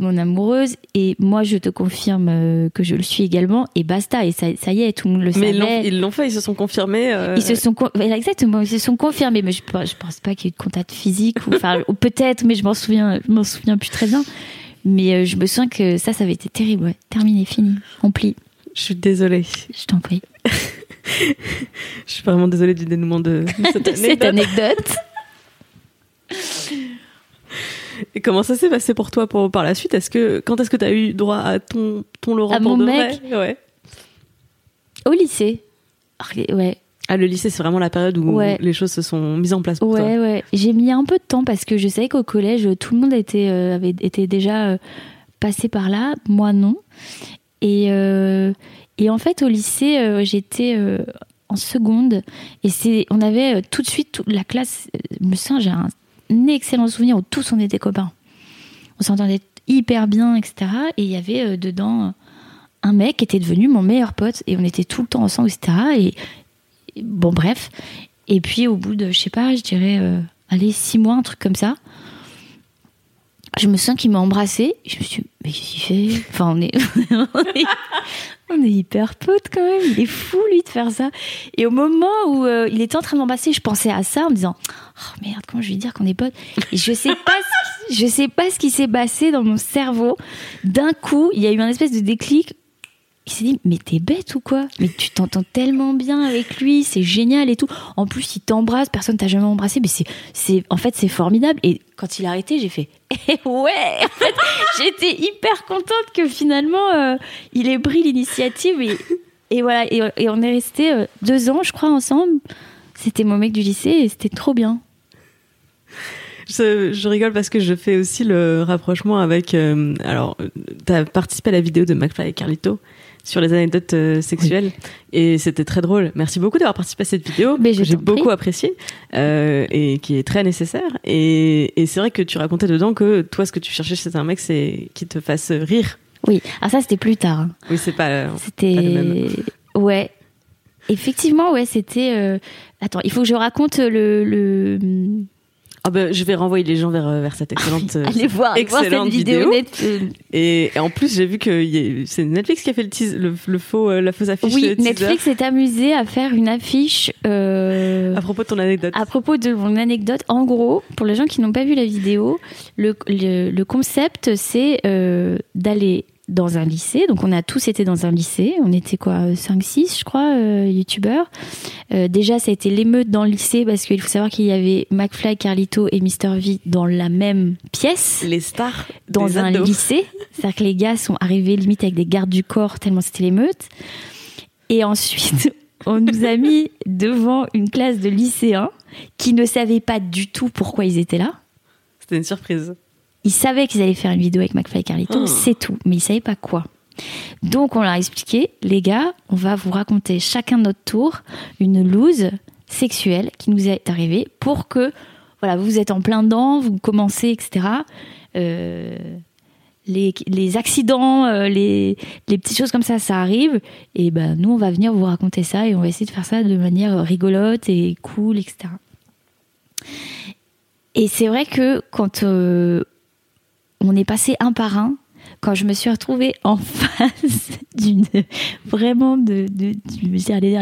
Mon amoureuse, et moi je te confirme euh, que je le suis également, et basta, et ça, ça y est, tout le monde le Mais ils l'ont- savait. ils l'ont fait, ils se sont confirmés. euh, Ils se sont exactement, ils se sont confirmés, mais je, pense- je pense pas qu'il y ait eu de contact physique ou, enfin, ou peut-être, mais je m'en souviens, je m'en souviens plus très bien. Mais euh, je me souviens que ça, ça avait été terrible. Ouais. Terminé, fini, plie. Je suis désolée. Je t'en prie. Je suis vraiment désolée du dénouement de cette anecdote. Et comment ça s'est passé pour toi pour, par la suite? Est-ce que quand est-ce que tu as eu droit à ton ton Laurent À pour mon de mec? Vrai Ouais. Au lycée. Ah, Ouais, Ah le lycée c'est vraiment la période où Ouais. les choses se sont mises en place pour toi. ouais, ouais. J'ai mis un peu de temps parce que je savais qu'au collège, tout le monde était, euh, avait été déjà euh, passé par là. Moi, non. Et, euh, et en fait, au lycée, j'étais en seconde. Et c'est, on avait tout de suite toute la classe. me sens, j'ai un, excellent souvenir où tous on était copains. On s'entendait hyper bien, etc. Et il y avait euh, dedans un mec qui était devenu mon meilleur pote. Et on était tout le temps ensemble, etc. Et, bon, bref. Et puis au bout de, je sais pas, je dirais, euh, allez, six mois, un truc comme ça, je me sens qu'il m'a embrassé. Je me suis dit, mais qu'est-ce qu'il fait? Enfin, on est, on est, hyper potes quand même. Il est fou, lui, de faire ça. Et au moment où euh, il était en train de m'embrasser, je pensais à ça en me disant, oh merde, comment je vais dire qu'on est potes? Je sais pas, je sais pas ce qui s'est passé dans mon cerveau. D'un coup, il y a eu un espèce de déclic il s'est dit mais t'es bête ou quoi? Mais tu t'entends tellement bien avec lui, c'est génial et tout. En plus il t'embrasse, personne t'a jamais embrassé, mais c'est en fait c'est formidable. Et quand il a arrêté, j'ai fait eh ouais. J'étais hyper contente que finalement euh, il ait pris l'initiative et et voilà et, on est resté euh, deux ans je crois ensemble. C'était mon mec du lycée et c'était trop bien. Je, rigole parce que je fais aussi le rapprochement avec. euh, alors, tu as participé à la vidéo de McFly et Carlito sur les anecdotes euh, sexuelles et c'était très drôle. Merci beaucoup d'avoir participé à cette vidéo Mais que j'ai t'en prie. beaucoup appréciée euh, et qui est très nécessaire. Et, et c'est vrai que tu racontais dedans que toi, ce que tu cherchais chez un mec, c'est qu'il te fasse rire. Oui, alors ça c'était plus tard. hein. Oui, c'est pas. Pas le C'était même. ouais. Effectivement, ouais, c'était. euh, Attends, il faut que je raconte le. le... Ah ben, je vais renvoyer les gens vers, euh, vers cette excellente. euh, Allez voir, voir cette excellente vidéo. vidéo. net- euh, Et, et en plus, j'ai vu que c'est Netflix qui a fait le, teas- le, le faux, la fausse affiche. Oui. Netflix s'est amusé à faire une affiche euh, À propos de ton anecdote. à propos de mon anecdote. En gros, pour les gens qui n'ont pas vu la vidéo, le, le, le concept, c'est euh, d'aller dans un lycée. Donc, on a tous été dans un lycée. On était quoi 5-6, je crois, euh, youtubeurs. Euh, déjà, ça a été l'émeute dans le lycée parce qu'il faut savoir qu'il y avait McFly, Carlito et Mr. V dans la même pièce. Les stars dans un ados. lycée. C'est-à-dire que les gars sont arrivés limite avec des gardes du corps tellement c'était l'émeute. Et ensuite, on nous a mis devant une classe de lycéens qui ne savaient pas du tout pourquoi ils étaient là. C'était une surprise. Ils savaient qu'ils allaient faire une vidéo avec McFly et Carlito, Oh. c'est tout, mais ils savaient pas quoi. Donc on leur a expliqué, les gars, on va vous raconter chacun notre tour une loose sexuelle qui nous est arrivée pour que, voilà, vous êtes en plein dedans, vous commencez, etc. Euh, les, les accidents, euh, les, les petites choses comme ça, ça arrive. Et ben nous, on va venir vous raconter ça et on va essayer de faire ça de manière rigolote et cool, etc. Et c'est vrai que quand euh, on est passé un par un, quand je me suis retrouvée en face d'une vraiment de, de, de-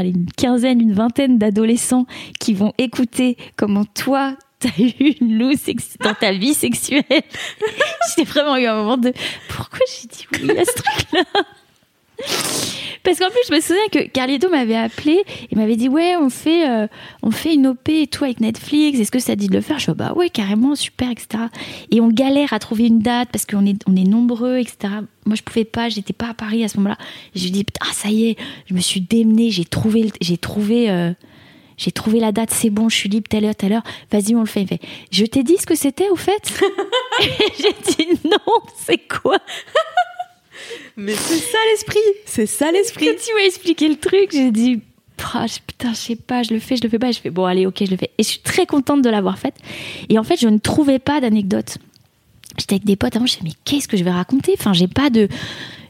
dire une quinzaine, une vingtaine d'adolescents qui vont écouter comment toi t'as eu une sex- dans ta vie sexuelle, j'ai vraiment eu un moment de pourquoi j'ai dit oui à ce truc-là? Parce qu'en plus, je me souviens que Carlito m'avait appelé et m'avait dit Ouais, on fait, euh, on fait une OP et tout avec Netflix. Est-ce que ça dit de le faire? Je suis Bah ouais, carrément, super, etc. Et on galère à trouver une date parce qu'on est, on est nombreux, etc. Moi, je pouvais pas, j'étais pas à Paris à ce moment-là. Je lui dis Putain, ça y est, je me suis démenée, j'ai trouvé, j'ai trouvé. euh, j'ai trouvé la date, c'est bon, je suis libre telle heure, telle heure. Vas-y, on le fait. Fait, je t'ai dit ce que c'était au fait? J'ai dit non, c'est quoi? Mais c'est ça l'esprit C'est ça l'esprit Quand tu m'as expliqué le truc, j'ai dit Ah, putain, je sais pas, je le fais, je le fais pas. Je fais bon, allez, ok, je le fais. Et je suis très contente de l'avoir faite. Et en fait, je ne trouvais pas d'anecdote. J'étais avec des potes avant, je me mais qu'est-ce que je vais raconter? Enfin, j'ai pas de.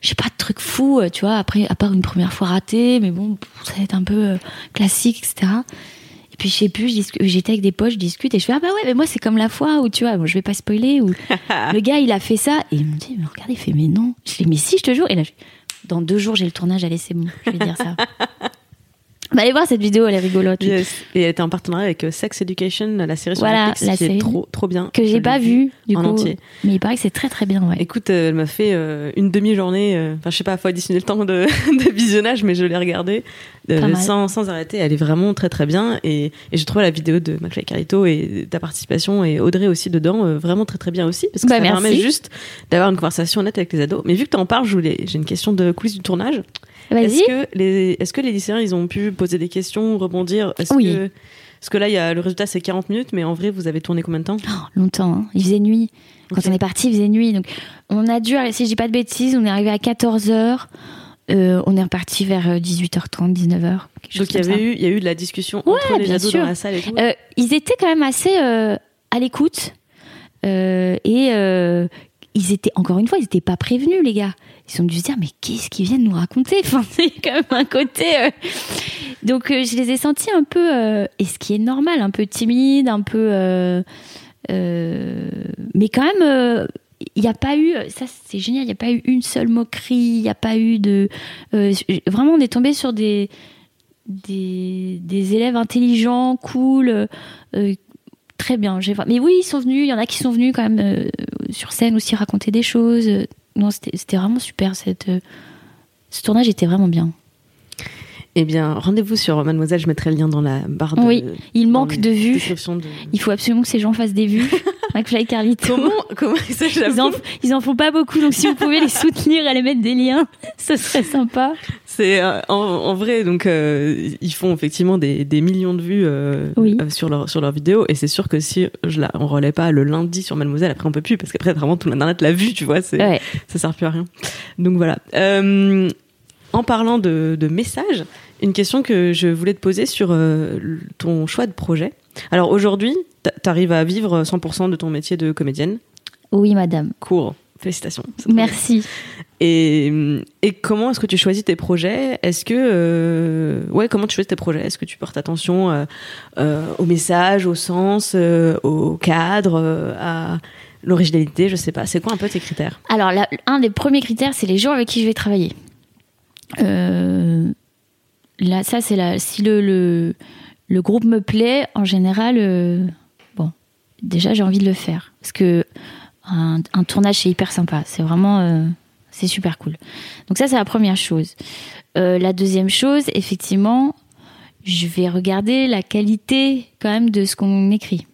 J'ai pas de truc fou, euh, tu vois, après, à part une première fois ratée, mais bon, ça va être un peu euh, classique, etc. Et puis, je sais plus, j'étais avec des potes, je discute, et je fais, ah bah ouais, mais moi, c'est comme la fois où, tu vois, bon, je vais pas spoiler, où le gars, il a fait ça, et il me dit, mais regarde, il fait, mais non. Je dis, mais si, je te jure. Et là, je dans deux jours, j'ai le tournage, allez, c'est bon, je vais dire ça. bah, allez voir cette vidéo, elle est rigolote. Yes. Et elle était en partenariat avec euh, Sex Education, la série sur Voilà, Netflix, la qui est trop, trop bien. Que j'ai pas vu, du en coup. entier. Mais il paraît que c'est très très bien, ouais. Écoute, euh, elle m'a fait euh, une demi-journée, euh, enfin je sais pas, faut additionner le temps de, de visionnage, mais je l'ai regardée euh, sans, sans arrêter. Elle est vraiment très très bien et, et j'ai trouvé la vidéo de McFly et Carlito et ta participation et Audrey aussi dedans vraiment très très bien aussi parce que Bah, ça merci. permet juste d'avoir une conversation honnête avec les ados. Mais vu que tu en parles, j'ai une question de coulisses du tournage. Est-ce que les, est-ce que les lycéens ils ont pu poser des questions, rebondir? Oui. que parce que là, y a, le résultat c'est 40 minutes, mais en vrai, vous avez tourné combien de temps? Oh, longtemps, hein. il faisait nuit. Quand on est parti, il faisait nuit. Donc, on a dû, si je dis pas de bêtises, on est arrivé à 14h. on est reparti vers euh, 18h30, 19h. Donc il y avait eu, il y a eu de la discussion entre les ados sûr. dans la salle et tout. Euh, ils étaient quand même assez euh, à l'écoute. Euh, et euh, ils étaient, encore une fois, ils n'étaient pas prévenus, les gars. Ils ont dû se dire, mais qu'est-ce qu'ils viennent nous raconter? Enfin, c'est quand même un côté. euh. Donc, euh, je les ai sentis un peu, euh, et ce qui est normal, un peu timide, un peu. mais quand même. il n'y a pas eu, ça c'est génial, il n'y a pas eu une seule moquerie, il n'y a pas eu de. vraiment, on est tombé sur des, des, des élèves intelligents, cool, très bien. Mais oui, ils sont venus, il y en a qui sont venus quand même sur scène aussi raconter des choses. Non, c'était vraiment super. Cette, ce tournage était vraiment bien. Eh bien, rendez-vous sur Mademoiselle, je mettrai le lien dans la barre de. Oui, il manque les de vues. de- Il faut absolument que ces gens fassent des vues. McFly et Carlito. Comment, comment ça, ils en, ils en font pas beaucoup, donc si vous pouvez les soutenir, aller mettre des liens, ce serait sympa. C'est euh, en, en vrai, donc euh, ils font effectivement des, des millions de vues euh, Oui. sur leur sur leurs vidéos, et c'est sûr que si je la, on relaie pas le lundi sur Mademoiselle, après on peut plus parce qu'après vraiment tout l'internet l'a vu, tu vois, c'est Ouais. ça sert plus à rien. Donc voilà. Euh, en parlant de, de messages, une question que je voulais te poser sur ton choix de projet. Alors aujourd'hui, tu arrives à vivre 100% de ton métier de comédienne? Oui, madame. Cool. Félicitations. Merci. Et, et comment est-ce que tu choisis tes projets? Est-ce que euh, ouais, comment tu choisis tes projets? Est-ce que tu portes attention euh, euh, au message, au sens, euh, au cadre, à l'originalité? Je sais pas. C'est quoi un peu tes critères? Alors, là, un des premiers critères, c'est les gens avec qui je vais travailler. Là, ça, c'est la. Si le, le, le groupe me plaît, en général, bon, déjà, j'ai envie de le faire. Parce que un, tournage, c'est hyper sympa. C'est vraiment. euh, c'est super cool. Donc, ça, c'est la première chose. Euh, la deuxième chose, effectivement, je vais regarder la qualité, quand même, de ce qu'on écrit.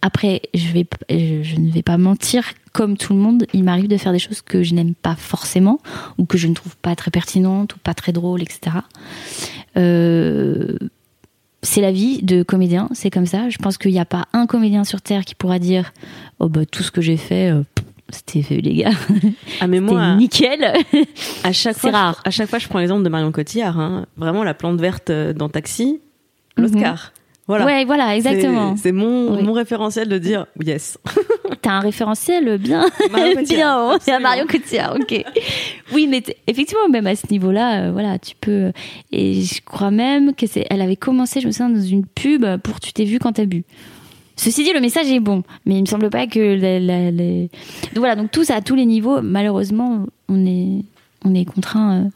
Après, je, vais, je, je ne vais pas mentir, comme tout le monde, il m'arrive de faire des choses que je n'aime pas forcément, ou que je ne trouve pas très pertinentes, ou pas très drôles, etc. Euh, c'est la vie de comédien, c'est comme ça. Je pense qu'il n'y a pas un comédien sur Terre qui pourra dire Oh, bah, tout ce que j'ai fait, euh, c'était fait, les gars. Ah mais moi, nickel. à chaque c'est fois, je- rare. à chaque fois, je prends l'exemple de Marion Cotillard. hein. Vraiment, la plante verte euh, dans Taxi, l'Oscar. Voilà. Ouais, voilà, exactement. C'est mon, Oui. mon référentiel de dire yes. T'as un référentiel bien, bien. C'est. Marion Cotillard, ok. oui, mais effectivement, même à ce niveau-là, euh, voilà, tu peux. Et je crois même que c'est. Elle avait commencé, je me souviens, dans une pub pour Tu t'es vu quand t'as bu. Ceci dit, le message est bon, mais il me semble pas que la- la- les. Donc voilà, donc tous à tous les niveaux, malheureusement, on est on est contraint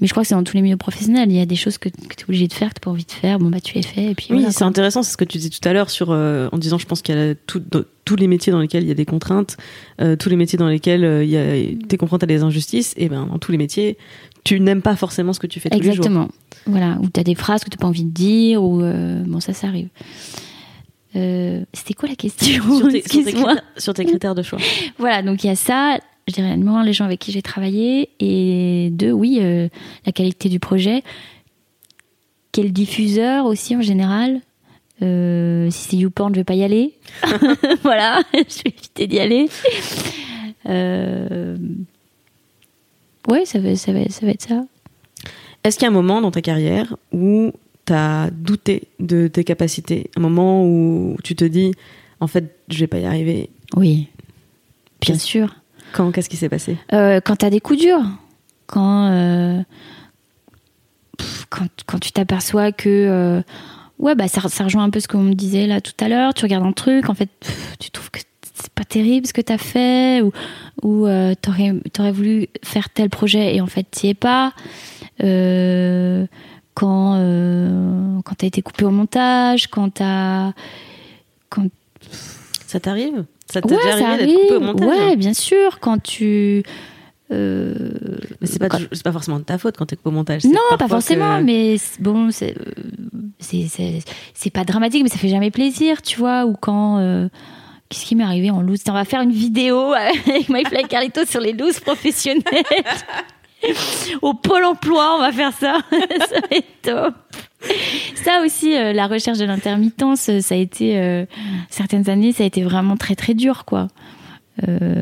Mais je crois que c'est dans tous les milieux professionnels. Il y a des choses que, que tu es obligé de faire, que tu pas envie de faire. Bon, bah, tu les fais. Et puis, Oui, voilà, c'est intéressant, c'est ce que tu disais tout à l'heure sur euh, en disant, je pense qu'il y a tout- dans- tous les métiers dans lesquels il y a des contraintes, euh, tous les métiers dans lesquels euh, il y a t'es confronté à des injustices, et ben dans tous les métiers, tu n'aimes pas forcément ce que tu fais tous les jours. Exactement. Voilà. Ou tu as des phrases que tu pas envie de dire. Ou, euh, bon, ça, ça arrive. C'était quoi la question? Sur tes, sur tes critères, sur tes critères de choix. Voilà, donc il y a ça. Je dirais, un, les gens avec qui j'ai travaillé. Et deux, oui, euh, la qualité du projet. Quel diffuseur aussi en général. Euh, si c'est YouPorn, je vais pas y aller. voilà, je vais éviter d'y aller. Euh, Ouais, ça va, ça, va, ça va être ça. Est-ce qu'il y a un moment dans ta carrière où tu as douté de tes capacités? Un moment où tu te dis, en fait, je vais pas y arriver? Oui, bien sûr. Quand Qu'est-ce qui s'est passé Euh, quand t'as des coups durs, quand euh, quand, tu t'aperçois que euh, ouais bah ça, ça rejoint un peu ce qu'on me disait là tout à l'heure. Tu regardes un truc, en fait, tu trouves que c'est pas terrible ce que t'as fait ou ou t'aurais t'aurais voulu faire tel projet et en fait t'y es pas. Quand quand t'as été coupé au montage, quand t'as quand Ça t'arrive Ça t'est ouais, déjà arrivé d'être coupé au montage Ouais, bien sûr. Quand tu. euh, Mais c'est pas, quand- pas forcément de ta faute quand t'es coupé au montage. Non, pas forcément, que- mais bon, c'est euh, c'est- pas dramatique, mais ça fait jamais plaisir, tu vois. Ou quand. euh, Qu'est-ce qui m'est arrivé en loose? On va faire une vidéo avec My Fly Carlito sur les looses professionnelles. Au pôle emploi, on va faire ça. ça va être top. Ça aussi, euh, la recherche de l'intermittence, euh, ça a été euh, certaines années, ça a été vraiment très très dur, quoi. Euh,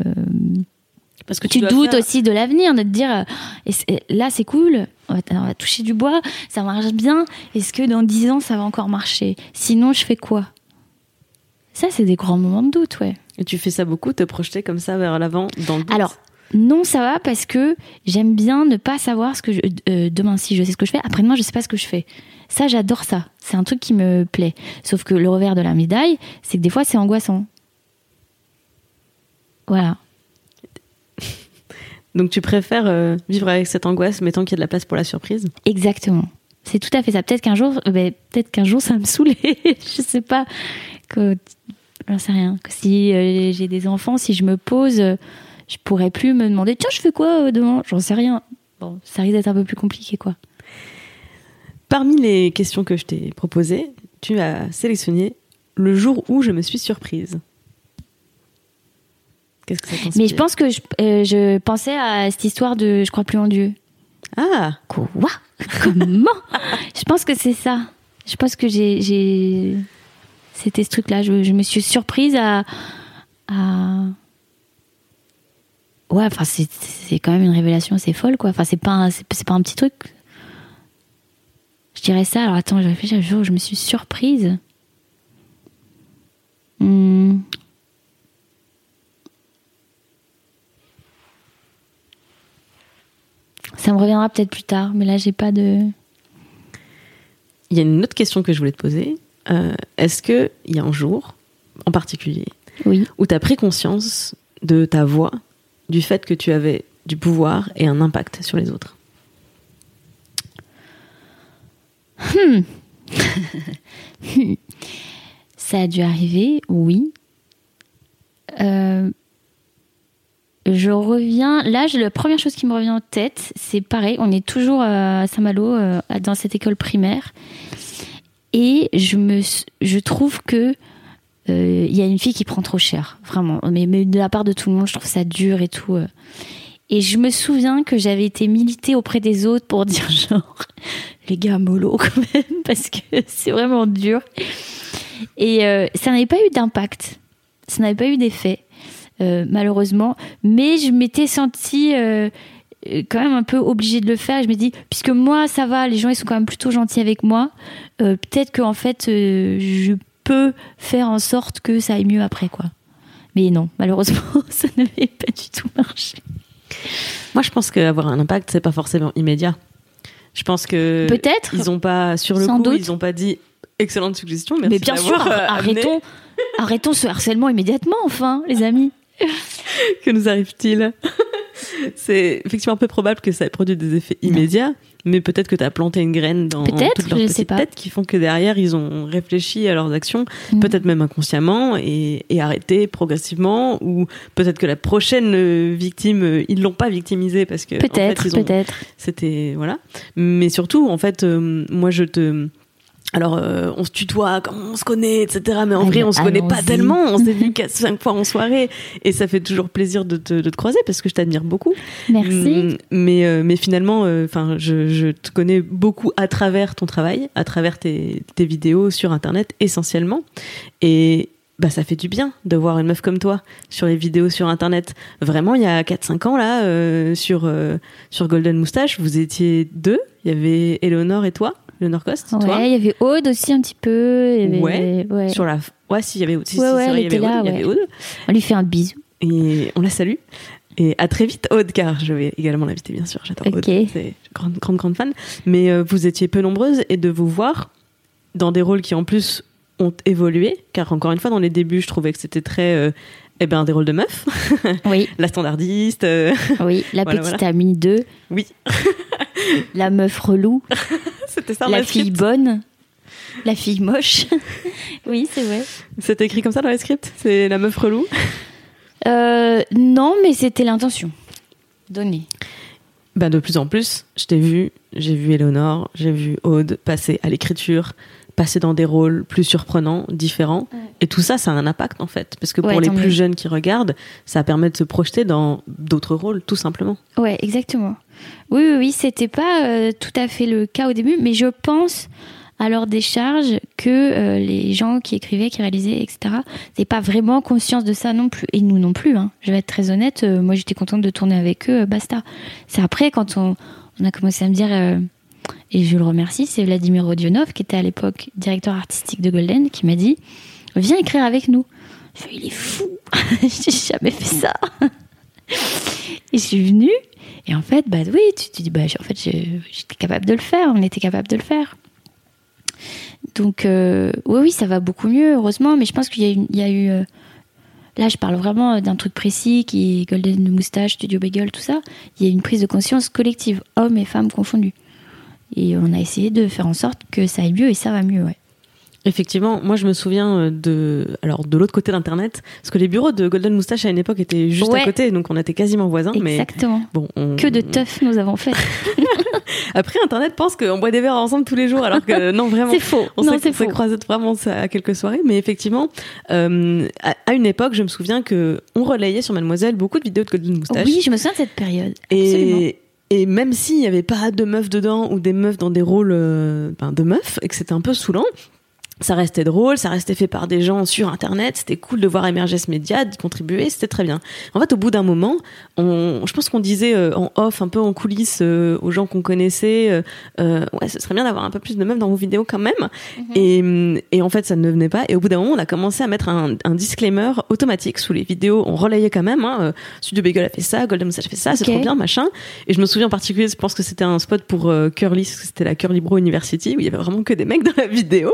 Parce que tu doutes faire- aussi de l'avenir, de te dire et là c'est cool, on va, on va toucher du bois, ça marche bien. Est-ce que dans 10 ans ça va encore marcher? Sinon, je fais quoi? Ça, c'est des grands moments de doute, ouais. Et tu fais ça beaucoup, te projeter comme ça vers l'avant dans le doute? Alors, non, ça va parce que j'aime bien ne pas savoir ce que je, euh, demain si je sais ce que je fais, après-demain je sais pas ce que je fais. Ça, j'adore ça. C'est un truc qui me plaît. Sauf que le revers de la médaille, c'est que des fois c'est angoissant. Voilà. Donc tu préfères euh, vivre avec cette angoisse, mais tant qu'il y a de la place pour la surprise? Exactement. C'est tout à fait ça. Peut-être qu'un jour, euh, ben, peut-être qu'un jour, ça va me saouler. je sais pas. Que, j'en sais rien. Que si euh, j'ai des enfants, si je me pose, euh, je pourrais plus me demander tiens, je fais quoi euh, demain? J'en sais rien. Bon, ça risque d'être un peu plus compliqué, quoi. Parmi les questions que je t'ai proposées, tu as sélectionné le jour où je me suis surprise. Qu'est-ce que ça Mais je pense que je, euh, je pensais à cette histoire de je crois plus en Dieu. Ah Quoi? Comment? Je pense que c'est ça. Je pense que j'ai. j'ai... C'était ce truc-là. Je, je me suis surprise à. à... Ouais, enfin, c'est, c'est quand même une révélation assez folle, quoi. Enfin, c'est pas, un, c'est, c'est pas un petit truc. Je dirais ça. Alors, attends, je réfléchis. Le jour où je me suis surprise. Hmm. Ça me reviendra peut-être plus tard, mais là, j'ai pas de. Il y a une autre question que je voulais te poser. Euh, Est-ce qu'il y a un jour, en particulier, Oui. où tu as pris conscience de ta voix, du fait que tu avais du pouvoir et un impact sur les autres Ça a dû arriver, oui. Euh, je reviens. Là, la première chose qui me revient en tête, c'est pareil. On est toujours à Saint-Malo, euh, dans cette école primaire. Et je, me, je trouve que euh, il y a une fille qui prend trop cher, vraiment. Mais, mais de la part de tout le monde, je trouve ça dur et tout. euh. Et je me souviens que j'avais été militer auprès des autres pour dire genre, les gars, mollo quand même, parce que c'est vraiment dur. Et euh, ça n'avait pas eu d'impact, ça n'avait pas eu d'effet, malheureusement. Mais je m'étais sentie quand même un peu obligée de le faire. Je me dis, puisque moi, ça va, les gens, ils sont quand même plutôt gentils avec moi, peut-être qu'en fait, je peux faire en sorte que ça aille mieux après, quoi. Mais non, malheureusement, ça n'avait pas du tout marché. Moi, je pense qu'avoir un impact, c'est pas forcément immédiat. Je pense que Peut-être. ils ont pas sur le coup, doute. ils ont pas dit excellente suggestion. Merci Mais bien sûr, euh, arrêtons, arrêtons ce harcèlement immédiatement, enfin, les amis. Que nous arrive-t-il? C'est effectivement un peu probable que ça ait produit des effets immédiats, mais peut-être que tu as planté une graine dans toutes leurs je sais petites pas. têtes qui font que derrière, ils ont réfléchi à leurs actions, Mm. peut-être même inconsciemment, et, et arrêté progressivement, ou peut-être que la prochaine euh, victime, euh, ils l'ont pas victimisée parce que en fait, Peut-être, ils ont- peut-être. c'était voilà mais surtout en fait euh, moi je te alors euh, on se tutoie comment on se connaît etc mais en Allez, vrai on se connaît pas tellement on s'est vu quatre cinq fois en soirée et ça fait toujours plaisir de te, de te croiser parce que je t'admire beaucoup Merci. Mm, mais euh, mais finalement enfin je, je te connais beaucoup à travers ton travail à travers tes, tes vidéos sur internet essentiellement et bah ça fait du bien de voir une meuf comme toi sur les vidéos sur internet. Vraiment, il y a 4-5 ans là, euh, sur, euh, sur Golden Moustache, vous étiez deux. Il y avait Eleonore et toi, Eleonore Coste, toi. Ouais, il y avait Aude aussi un petit peu. il y avait- Ouais, ouais. Sur la... Ouais, si, il y avait Aude. Si, Ouais, si, ouais, vrai, il y avait là, Aude, il y avait. Aude. On lui fait un bisou. Et on la salue. Et à très vite, Aude, car je vais également l'inviter, bien sûr. J'adore Ok. Aude. C'est une grande, grande, grande fan. Mais euh, vous étiez peu nombreuses et de vous voir dans des rôles qui, en plus, ont évolué. Car, encore une fois, dans les débuts, je trouvais que c'était très. euh, eh ben, des rôles de meufs. Oui, la standardiste. euh, oui. La Voilà, petite voilà. amie 2, Oui, la meuf relou, c'était ça. la fille script. bonne, la fille moche. oui, c'est vrai. C'était écrit comme ça dans les scripts? C'est la meuf relou? Euh, non, mais c'était l'intention. Donnée. Ben, de plus en plus, je t'ai vu, j'ai vu Eleonore, j'ai vu Aude passer à l'écriture, passer dans des rôles plus surprenants, différents. Et tout ça, ça a un impact en fait. Parce que pour les plus jeunes qui regardent, ça permet de se projeter dans d'autres rôles, tout simplement. Ouais, exactement. Oui, oui, oui, c'était pas euh, tout à fait le cas au début, mais je pense à leur décharge que euh, les gens qui écrivaient, qui réalisaient, etc., n'avaient pas vraiment conscience de ça non plus. Et nous non plus, hein. je vais être très honnête, euh, moi j'étais contente de tourner avec eux, basta. C'est après quand on, on a commencé à me dire, et je le remercie, c'est Vladimir Rodionov, qui était à l'époque directeur artistique de Golden, qui m'a dit Viens écrire avec nous. Il est fou, j'ai jamais fait ça. Et je suis venue, et en fait, bah oui, tu te dis, bah en fait, j'étais capable de le faire, on était capable de le faire. Donc, euh, oui, oui, ça va beaucoup mieux, heureusement, mais je pense qu'il y a eu. euh, là, je parle vraiment d'un truc précis qui est Golden Moustache, Studio Bagel, tout ça. Il y a une prise de conscience collective, hommes et femmes confondus. Et on a essayé de faire en sorte que ça aille mieux, et ça va mieux, ouais. Effectivement, moi je me souviens euh, de alors de l'autre côté d'internet, parce que les bureaux de Golden Moustache à une époque étaient juste Ouais. à côté, donc on était quasiment voisins. Mais Exactement. bon, on- Que de teuf nous avons fait. Après, Internet pense qu'on boit des verres ensemble tous les jours, alors que non, vraiment. C'est faux. On s'est croisés vraiment à quelques soirées, mais effectivement, euh, à, à une époque, je me souviens que on relayait sur Mademoiselle beaucoup de vidéos de Golden Moustache. Oui, je me souviens de cette période. Absolument. et, et même s'il n'y avait pas de meufs dedans ou des meufs dans des rôles euh, ben, de meufs et que c'était un peu saoulant, ça restait drôle, ça restait fait par des gens sur Internet, c'était cool de voir émerger ce média, d'y contribuer, c'était très bien. En fait, au bout d'un moment, on, je pense qu'on disait euh, en off, un peu en coulisses, euh, aux gens qu'on connaissait, euh, euh, ouais, ce serait bien d'avoir un peu plus de meufs dans vos vidéos quand même. Et, hum, et en fait, ça ne venait pas. Et au bout d'un moment, on a commencé à mettre un, un disclaimer automatique sous les vidéos. On relayait quand même. Hein, euh, Studio Bagel a fait ça, Golden Moustache a fait ça, c'est trop bien, machin. Et je me souviens en particulier, je pense que c'était un spot pour euh, Curly, c'était la Curly Bro University, où il y avait vraiment que des mecs dans la vidéo.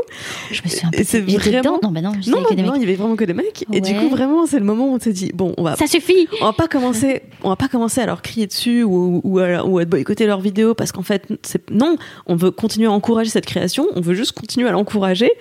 Je me souviens Et pas. c'est vraiment- Non, bah non, je Non, non, non, il y avait vraiment que des mecs. Et du coup, vraiment, c'est le moment où on s'est dit, bon, on va Ça suffit on va pas commencer on va pas commencer à leur crier dessus ou, ou, à, ou à boycotter leurs vidéos parce qu'en fait c'est non on veut continuer à encourager cette création on veut juste continuer à l'encourager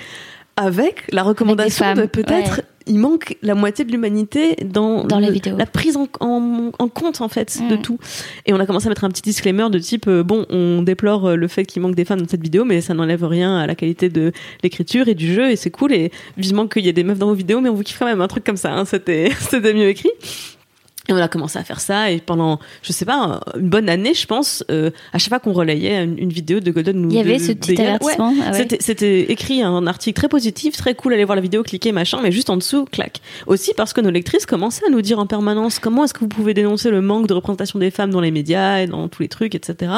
avec la recommandation de peut-être ouais. Il manque la moitié de l'humanité dans, Dans le- les vidéos. la prise en, en- en compte en fait de Mm. tout et on a commencé à mettre un petit disclaimer de type euh, bon on déplore euh, le fait qu'il manque des femmes dans cette vidéo mais ça n'enlève rien à la qualité de l'écriture et du jeu et c'est cool et vivement qu'il y ait des meufs dans vos vidéos mais on vous kiffe quand même un truc comme ça hein, c'était c'était mieux écrit et on a commencé à faire ça et pendant, je sais pas, une bonne année, je pense, euh, à chaque fois qu'on relayait une, une vidéo de Golden Il y avait de ce petit avertissement. ouais, ah ouais. c'était- écrit un article très positif, très cool, allez voir la vidéo, cliquez, machin, mais juste en dessous, clac. Aussi parce que nos lectrices commençaient à nous dire en permanence comment est-ce que vous pouvez dénoncer le manque de représentation des femmes dans les médias et dans tous les trucs, etc.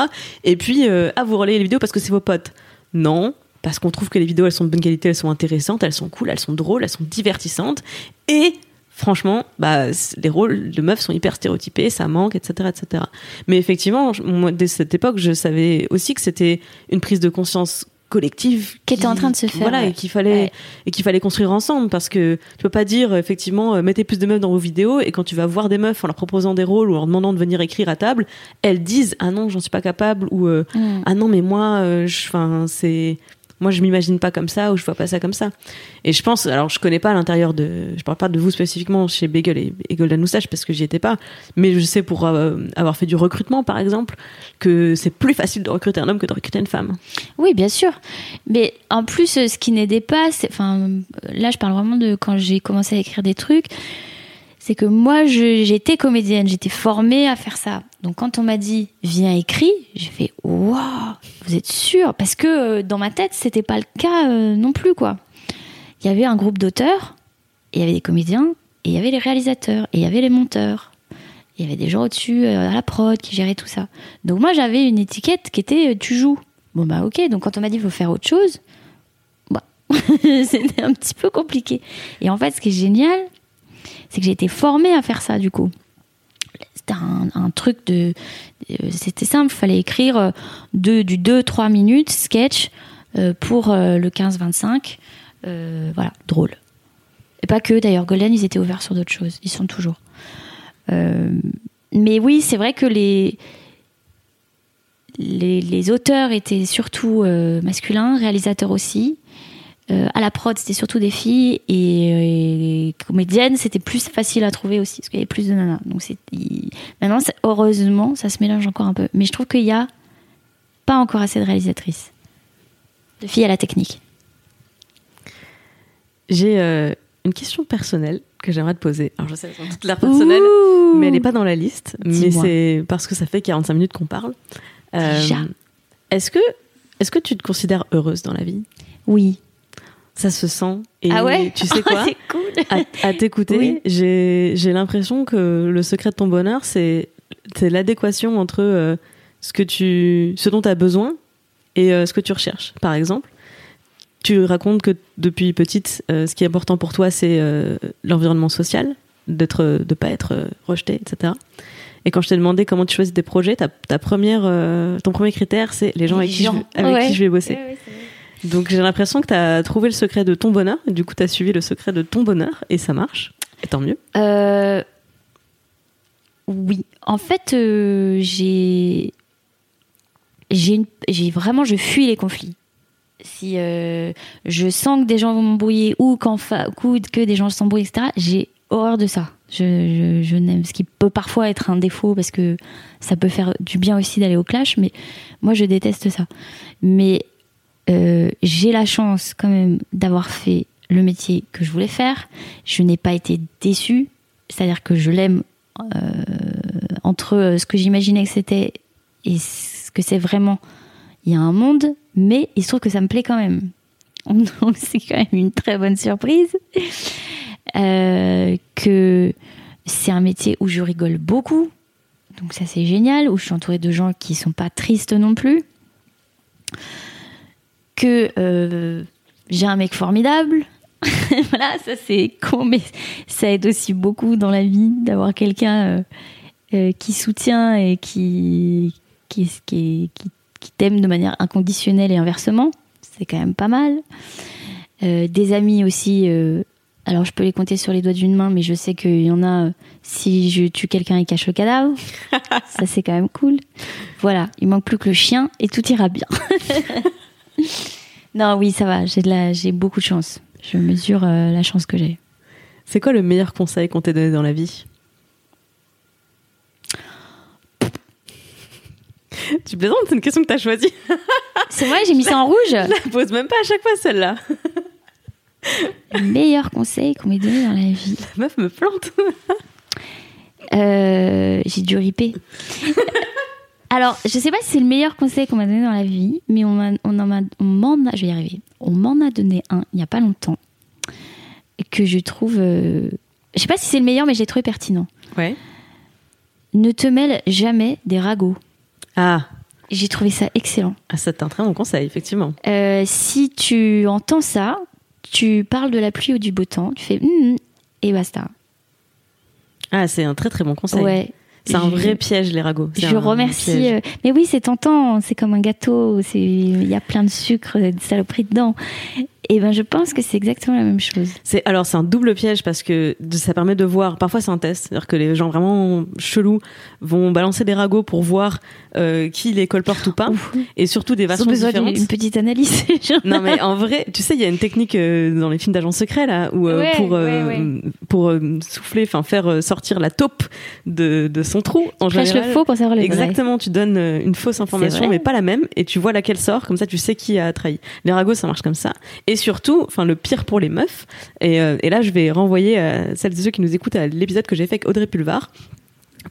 Et puis, euh, à vous relayer les vidéos parce que c'est vos potes. Non, parce qu'on trouve que les vidéos, elles sont de bonne qualité, elles sont intéressantes, elles sont cool, elles sont drôles, elles sont divertissantes. Et franchement, bah, les rôles de meufs sont hyper stéréotypés, ça manque, etc., etc. Mais effectivement, moi, dès cette époque, je savais aussi que c'était une prise de conscience collective Qui était en train de se faire, voilà ouais. et qu'il fallait Ouais. et qu'il fallait construire ensemble parce que tu peux pas dire effectivement euh, mettez plus de meufs dans vos vidéos et quand tu vas voir des meufs en leur proposant des rôles ou en leur demandant de venir écrire à table elles disent ah non j'en suis pas capable ou euh, Mm. ah non mais moi euh, enfin c'est moi je m'imagine pas comme ça ou je vois pas ça comme ça et je pense alors je connais pas à l'intérieur de je parle pas de vous spécifiquement chez Bagel et, et Golden Moustache parce que j'y étais pas mais je sais pour euh, avoir fait du recrutement par exemple que c'est plus facile de recruter un homme que de recruter une femme Oui, bien sûr. Mais en plus, ce qui n'aidait pas, enfin, là, je parle vraiment de quand j'ai commencé à écrire des trucs. C'est que moi, j'étais comédienne, j'étais formée à faire ça. Donc, quand on m'a dit viens écris, j'ai fait waouh, vous êtes sûr? Parce que euh, dans ma tête, c'était pas le cas euh, non plus, quoi. Il y avait un groupe d'auteurs, il y avait des comédiens, il y avait les réalisateurs, il y avait les monteurs. Il y avait des gens au-dessus euh, à la prod qui géraient tout ça. Donc moi j'avais une étiquette qui était tu joues. Bon bah ok, donc quand on m'a dit faut faire autre chose, bah, c'était un petit peu compliqué. Et en fait ce qui est génial, c'est que j'ai été formée à faire ça du coup. C'était un, truc de... euh, C'était simple, il fallait écrire euh, de, du 2-3 minutes sketch euh, pour le 15-25. Euh, voilà, drôle. Et pas que d'ailleurs, Golden ils étaient ouverts sur d'autres choses, ils sont toujours. Mais oui, c'est vrai que les, les, auteurs étaient surtout masculins, réalisateurs aussi. Euh, à la prod, c'était surtout des filles et, euh, et les comédiennes, c'était plus facile à trouver aussi parce qu'il y avait plus de nanas. Donc c'est maintenant, c'est- heureusement, ça se mélange encore un peu. Mais je trouve qu'il y a pas encore assez de réalisatrices, de filles à la technique. J'ai euh, une question personnelle que j'aimerais te poser. Alors je sais, elles sont toutes l'air personnelles, Ouh. mais elle n'est pas dans la liste. Mais c'est parce que ça fait 45 minutes qu'on parle. Euh, Déjà. Est-ce que, est que tu te considères heureuse dans la vie? Oui. Ça se sent. Et ah ouais Tu sais quoi cool. À, à t'écouter, Oui. j'ai l'impression que le secret de ton bonheur, c'est l'adéquation entre euh, ce, que tu, ce dont tu as besoin et euh, ce que tu recherches. Par exemple, tu racontes que depuis petite, euh, ce qui est important pour toi, c'est l'environnement social, d'être, de pas être rejeté, etc. Et quand je t'ai demandé comment tu choisis tes projets, ta, ta première, ton premier critère, c'est les gens avec, qui je, avec Ouais. qui je vais bosser. Ouais, ouais. Donc j'ai l'impression que tu as trouvé le secret de ton bonheur, du coup tu as suivi le secret de ton bonheur, et ça marche, et tant mieux. Euh, oui, en fait, euh, j'ai, j'ai, vraiment, je fuis les conflits. Si euh, je sens que des gens vont m'embrouiller ou qu'en que des gens s'embrouillent, etc., j'ai horreur de ça. Je, je, je n'aime ce qui peut parfois être un défaut parce que ça peut faire du bien aussi d'aller au clash, mais moi je déteste ça. Mais euh, j'ai la chance quand même d'avoir fait le métier que je voulais faire. Je n'ai pas été déçue, c'est-à-dire que je l'aime euh, entre euh, ce que j'imaginais que c'était et ce que c'est vraiment. Il y a un monde, mais il se trouve que ça me plaît quand même. Donc c'est quand même une très bonne surprise. Que c'est un métier où je rigole beaucoup. Donc ça c'est génial, où je suis entourée de gens qui sont pas tristes non plus. Que euh, j'ai un mec formidable. voilà, ça c'est con, mais ça aide aussi beaucoup dans la vie d'avoir quelqu'un euh, euh, qui soutient et qui, qui, qui, qui, qui t'aime de manière inconditionnelle et inversement. C'est quand même pas mal. Euh, des amis aussi. alors je peux les compter sur les doigts d'une main, mais je sais qu'il y en a. si je tue quelqu'un, il cache le cadavre. ça c'est quand même cool. Voilà, il manque plus que le chien et tout ira bien. non, oui, ça va. J'ai de la, j'ai beaucoup de chance. Je mesure euh, la chance que j'ai. C'est quoi le meilleur conseil qu'on t'ait donné dans la vie? Tu plaisantes, c'est une question que t'as choisie. C'est vrai, j'ai mis ça en rouge. Je la pose même pas à chaque fois celle-là. Le meilleur conseil qu'on m'ait donné dans la vie. La meuf me plante. Euh, j'ai dû riper. Alors, je sais pas si c'est le meilleur conseil qu'on m'a donné dans la vie, mais on, m'en a, je vais y arriver. On m'en a donné un il y a pas longtemps que je trouve, euh, je sais pas si c'est le meilleur, mais j'ai trouvé pertinent. Ouais. Ne te mêle jamais des ragots. Ah, J'ai trouvé ça excellent. ah c'est un très bon conseil, effectivement. Euh, si tu entends ça, tu parles de la pluie ou du beau temps, tu fais hum et basta. Ah, c'est un très très bon conseil. Ouais. C'est un vrai piège, les ragots. Je remercie. euh, mais oui, c'est tentant. C'est comme un gâteau. Il y a plein de sucre, de saloperies dedans. Et ben, je pense que c'est exactement la même chose. C'est alors c'est un double piège parce que ça permet de voir. Parfois c'est un test, c'est-à-dire que les gens vraiment chelous vont balancer des ragots pour voir euh, qui les colporte ou pas, et surtout des Ils ont versions besoin d'une différentes. une petite analyse. Non mais en vrai, tu sais, il y a une technique euh, dans les films d'agents secrets là où euh, Ouais, pour ouais, pour souffler, enfin faire sortir la taupe de, de son trou en Prêche général. le faux pour savoir le vrai. Exactement, tu donnes une fausse information, mais pas la même, et tu vois laquelle sort, comme ça tu sais qui a trahi. Les ragots, ça marche comme ça. Et surtout, enfin le pire pour les meufs, euh, et là je vais renvoyer à celles et ceux qui nous écoutent à l'épisode que j'ai fait avec Audrey Pulvar.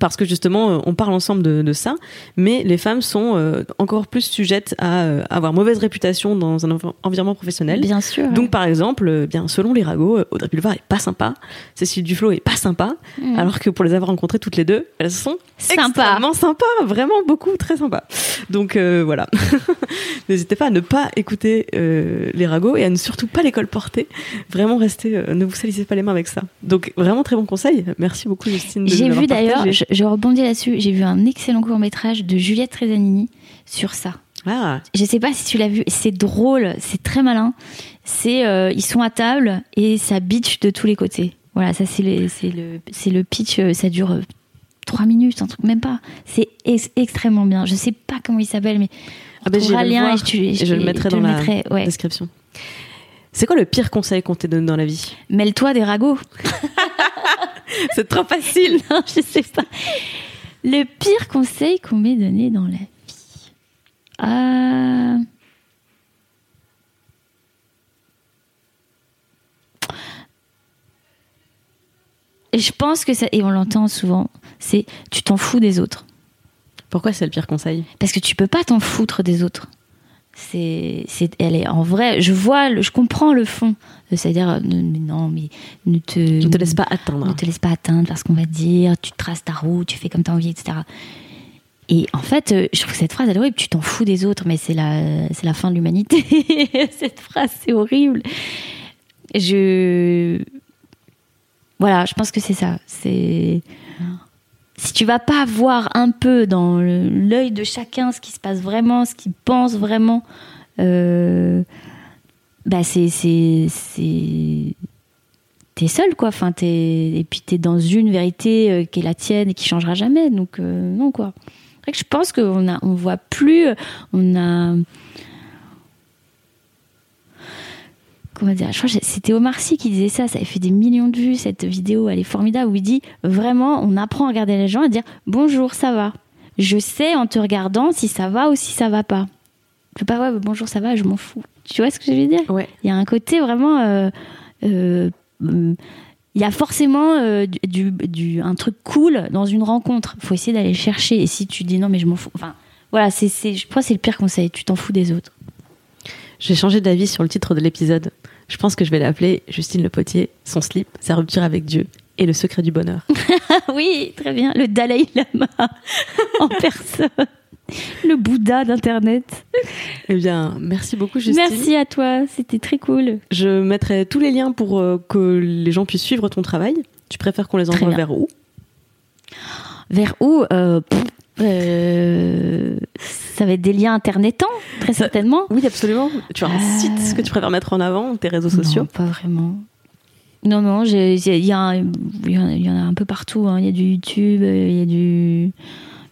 Parce que justement, euh, on parle ensemble de, de ça, mais les femmes sont euh, encore plus sujettes à euh, avoir mauvaise réputation dans un env- environnement professionnel. Bien sûr. Donc par exemple, euh, bien selon les ragots, Audrey Pulvar est pas sympa, Cécile Duflo est pas sympa, Mm. alors que pour les avoir rencontrées toutes les deux, elles sont Sympa. extrêmement sympas, vraiment beaucoup, très sympas. Donc voilà, n'hésitez pas à ne pas écouter les ragots et à ne surtout pas les colporter. Vraiment restez, ne vous salissez pas les mains avec ça. Donc vraiment très bon conseil. Merci beaucoup Justine. J'ai vu d'ailleurs, je, je rebondis là-dessus, j'ai vu un excellent court métrage de Juliette Trezzanini sur ça. Ah, Je sais pas si tu l'as vu, c'est drôle, c'est très malin. C'est euh, ils sont à table et ça bitch de tous les côtés. Voilà, ça c'est le c'est le c'est le pitch, euh, ça dure euh, trois minutes, un truc même pas. C'est ex- extrêmement bien. Je sais pas comment il s'appelle, mais Ah trouvera le lien et je, et je le mettrai dans la mettrai, ouais. description. C'est quoi le pire conseil qu'on t'ait donné dans la vie Mêle-toi des ragots. C'est trop facile. non, je sais pas. Le pire conseil qu'on m'ait donné dans la vie. Ah. Et je pense que ça, et on l'entend souvent, c'est tu t'en fous des autres. Pourquoi c'est le pire conseil? Parce que tu peux pas t'en foutre des autres. C'est, c'est, elle est en vrai. Je vois, le- je comprends le fond. C'est-à-dire, euh, non, mais ne te, Ne te laisse pas atteindre. ne te laisse pas atteindre par ce qu'on va te dire, tu traces ta route, tu fais comme tu as envie, etc. Et en fait, euh, je trouve cette phrase, elle est horrible, tu t'en fous des autres, mais c'est la, c'est la fin de l'humanité. cette phrase, c'est horrible. Je. Voilà, je pense que c'est ça. C'est. Si tu vas pas voir un peu dans l'œil de chacun ce qui se passe vraiment, ce qu'il pense vraiment, euh, bah c'est. t'es seul quoi enfin et puis t'es dans une vérité euh, qui est la tienne et qui changera jamais donc euh, non quoi vrai que je pense qu'on a on voit plus on a comment dire je crois que c'était Omar Sy qui disait ça ça avait fait des millions de vues cette vidéo elle est formidable où il dit vraiment on apprend à regarder les gens et dire bonjour ça va je sais en te regardant si ça va ou si ça va pas je peux pas ouais bonjour ça va je m'en fous tu vois ce que je veux dire? Ouais. il y a un côté vraiment. euh, euh, hum, il y a forcément euh, du, du- du- un truc cool dans une rencontre. Il faut essayer d'aller le chercher. Et si tu dis non, mais je m'en fous. Enfin, voilà, c'est, c'est, je crois que c'est le pire conseil. Tu t'en fous des autres. J'ai changé d'avis sur le titre de l'épisode. Je pense que je vais l'appeler Justine Le Potier, son slip, sa rupture avec Dieu et le secret du bonheur. Oui, très bien. Le Dalai Lama en personne. Le Bouddha d'Internet. eh bien, merci beaucoup Justine. Merci à toi. C'était très cool. Je mettrai tous les liens pour euh, que les gens puissent suivre ton travail. Tu préfères qu'on les envoie vers où? Vers où euh, pff, euh, Ça va être des liens internetants, très certainement. Oui, absolument. Tu as un Euh, site que tu préfères mettre en avant, tes réseaux sociaux Non, pas vraiment. Non, non, il y, en a- un peu partout. hein. Il y a du YouTube, euh, il y a du.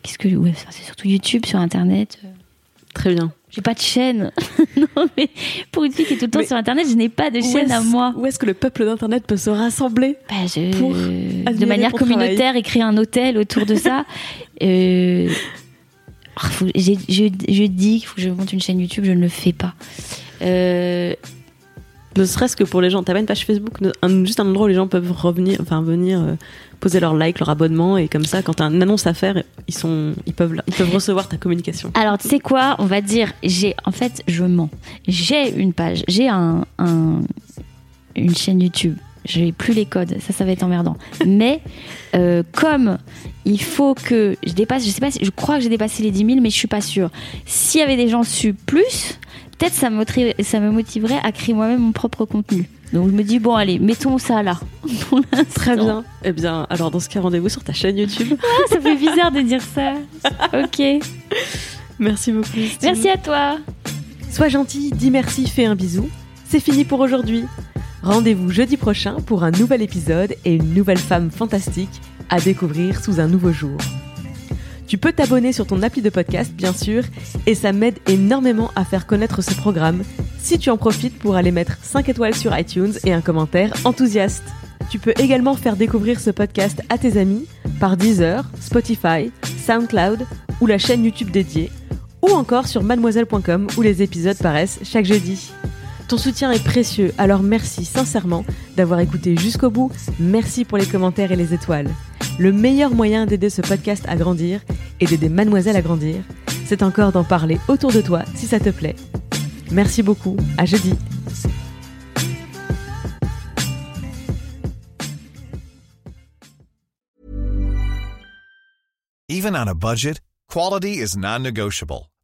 Qu'est-ce que. Ouais, c'est surtout YouTube sur Internet. Très bien. J'ai pas de chaîne. non, mais pour une fille qui est tout le temps Mais sur Internet, je n'ai pas de chaîne à moi. Où est-ce que le peuple d'Internet peut se rassembler Bah, je- pour de manière communautaire et créer un hôtel autour de ça. Euh, ah, faut- je, je dis qu'il faut que je monte une chaîne YouTube, je ne le fais pas. Euh, Ne serait-ce que pour les gens. T'as pas une page Facebook, un- juste un endroit où les gens peuvent revenir, enfin venir euh, poser leur like, leur abonnement, et comme ça, quand t'as une annonce à faire, ils sont, ils peuvent, ils peuvent recevoir ta communication. Alors, tu sais quoi? On va dire, j'ai, en fait, je mens. J'ai une page, j'ai un, un- une chaîne YouTube. Je n'ai plus les codes, ça, ça va être emmerdant. Mais euh, comme il faut que je dépasse, je sais pas, si, je crois que j'ai dépassé les 10 000, mais je suis pas sûre. S'il y avait des gens su plus, peut-être ça me, motiverait- ça me motiverait à créer moi-même mon propre contenu. Donc je me dis bon allez, mettons ça là. Très bien. Eh bien, alors dans ce cas, rendez-vous sur ta chaîne YouTube. Ah, ça fait bizarre de dire ça. Ok. Merci beaucoup. Merci à toi. Sois gentil, dis merci, fais un bisou. C'est fini pour aujourd'hui. Rendez-vous jeudi prochain pour un nouvel épisode et une nouvelle femme fantastique à découvrir sous un nouveau jour. Tu peux t'abonner sur ton appli de podcast, bien sûr, et ça m'aide énormément à faire connaître ce programme si tu en profites pour aller mettre 5 étoiles sur iTunes et un commentaire enthousiaste. Tu peux également faire découvrir ce podcast à tes amis par Deezer, Spotify, SoundCloud ou la chaîne YouTube dédiée, ou encore sur mademoiselle.com où les épisodes paraissent chaque jeudi. Ton soutien est précieux, alors merci sincèrement d'avoir écouté jusqu'au bout. Merci pour les commentaires et les étoiles. Le meilleur moyen d'aider ce podcast à grandir et d'aider Mademoiselle à grandir, c'est encore d'en parler autour de toi si ça te plaît. Merci beaucoup, à jeudi. Even on a budget, quality is non-negotiable.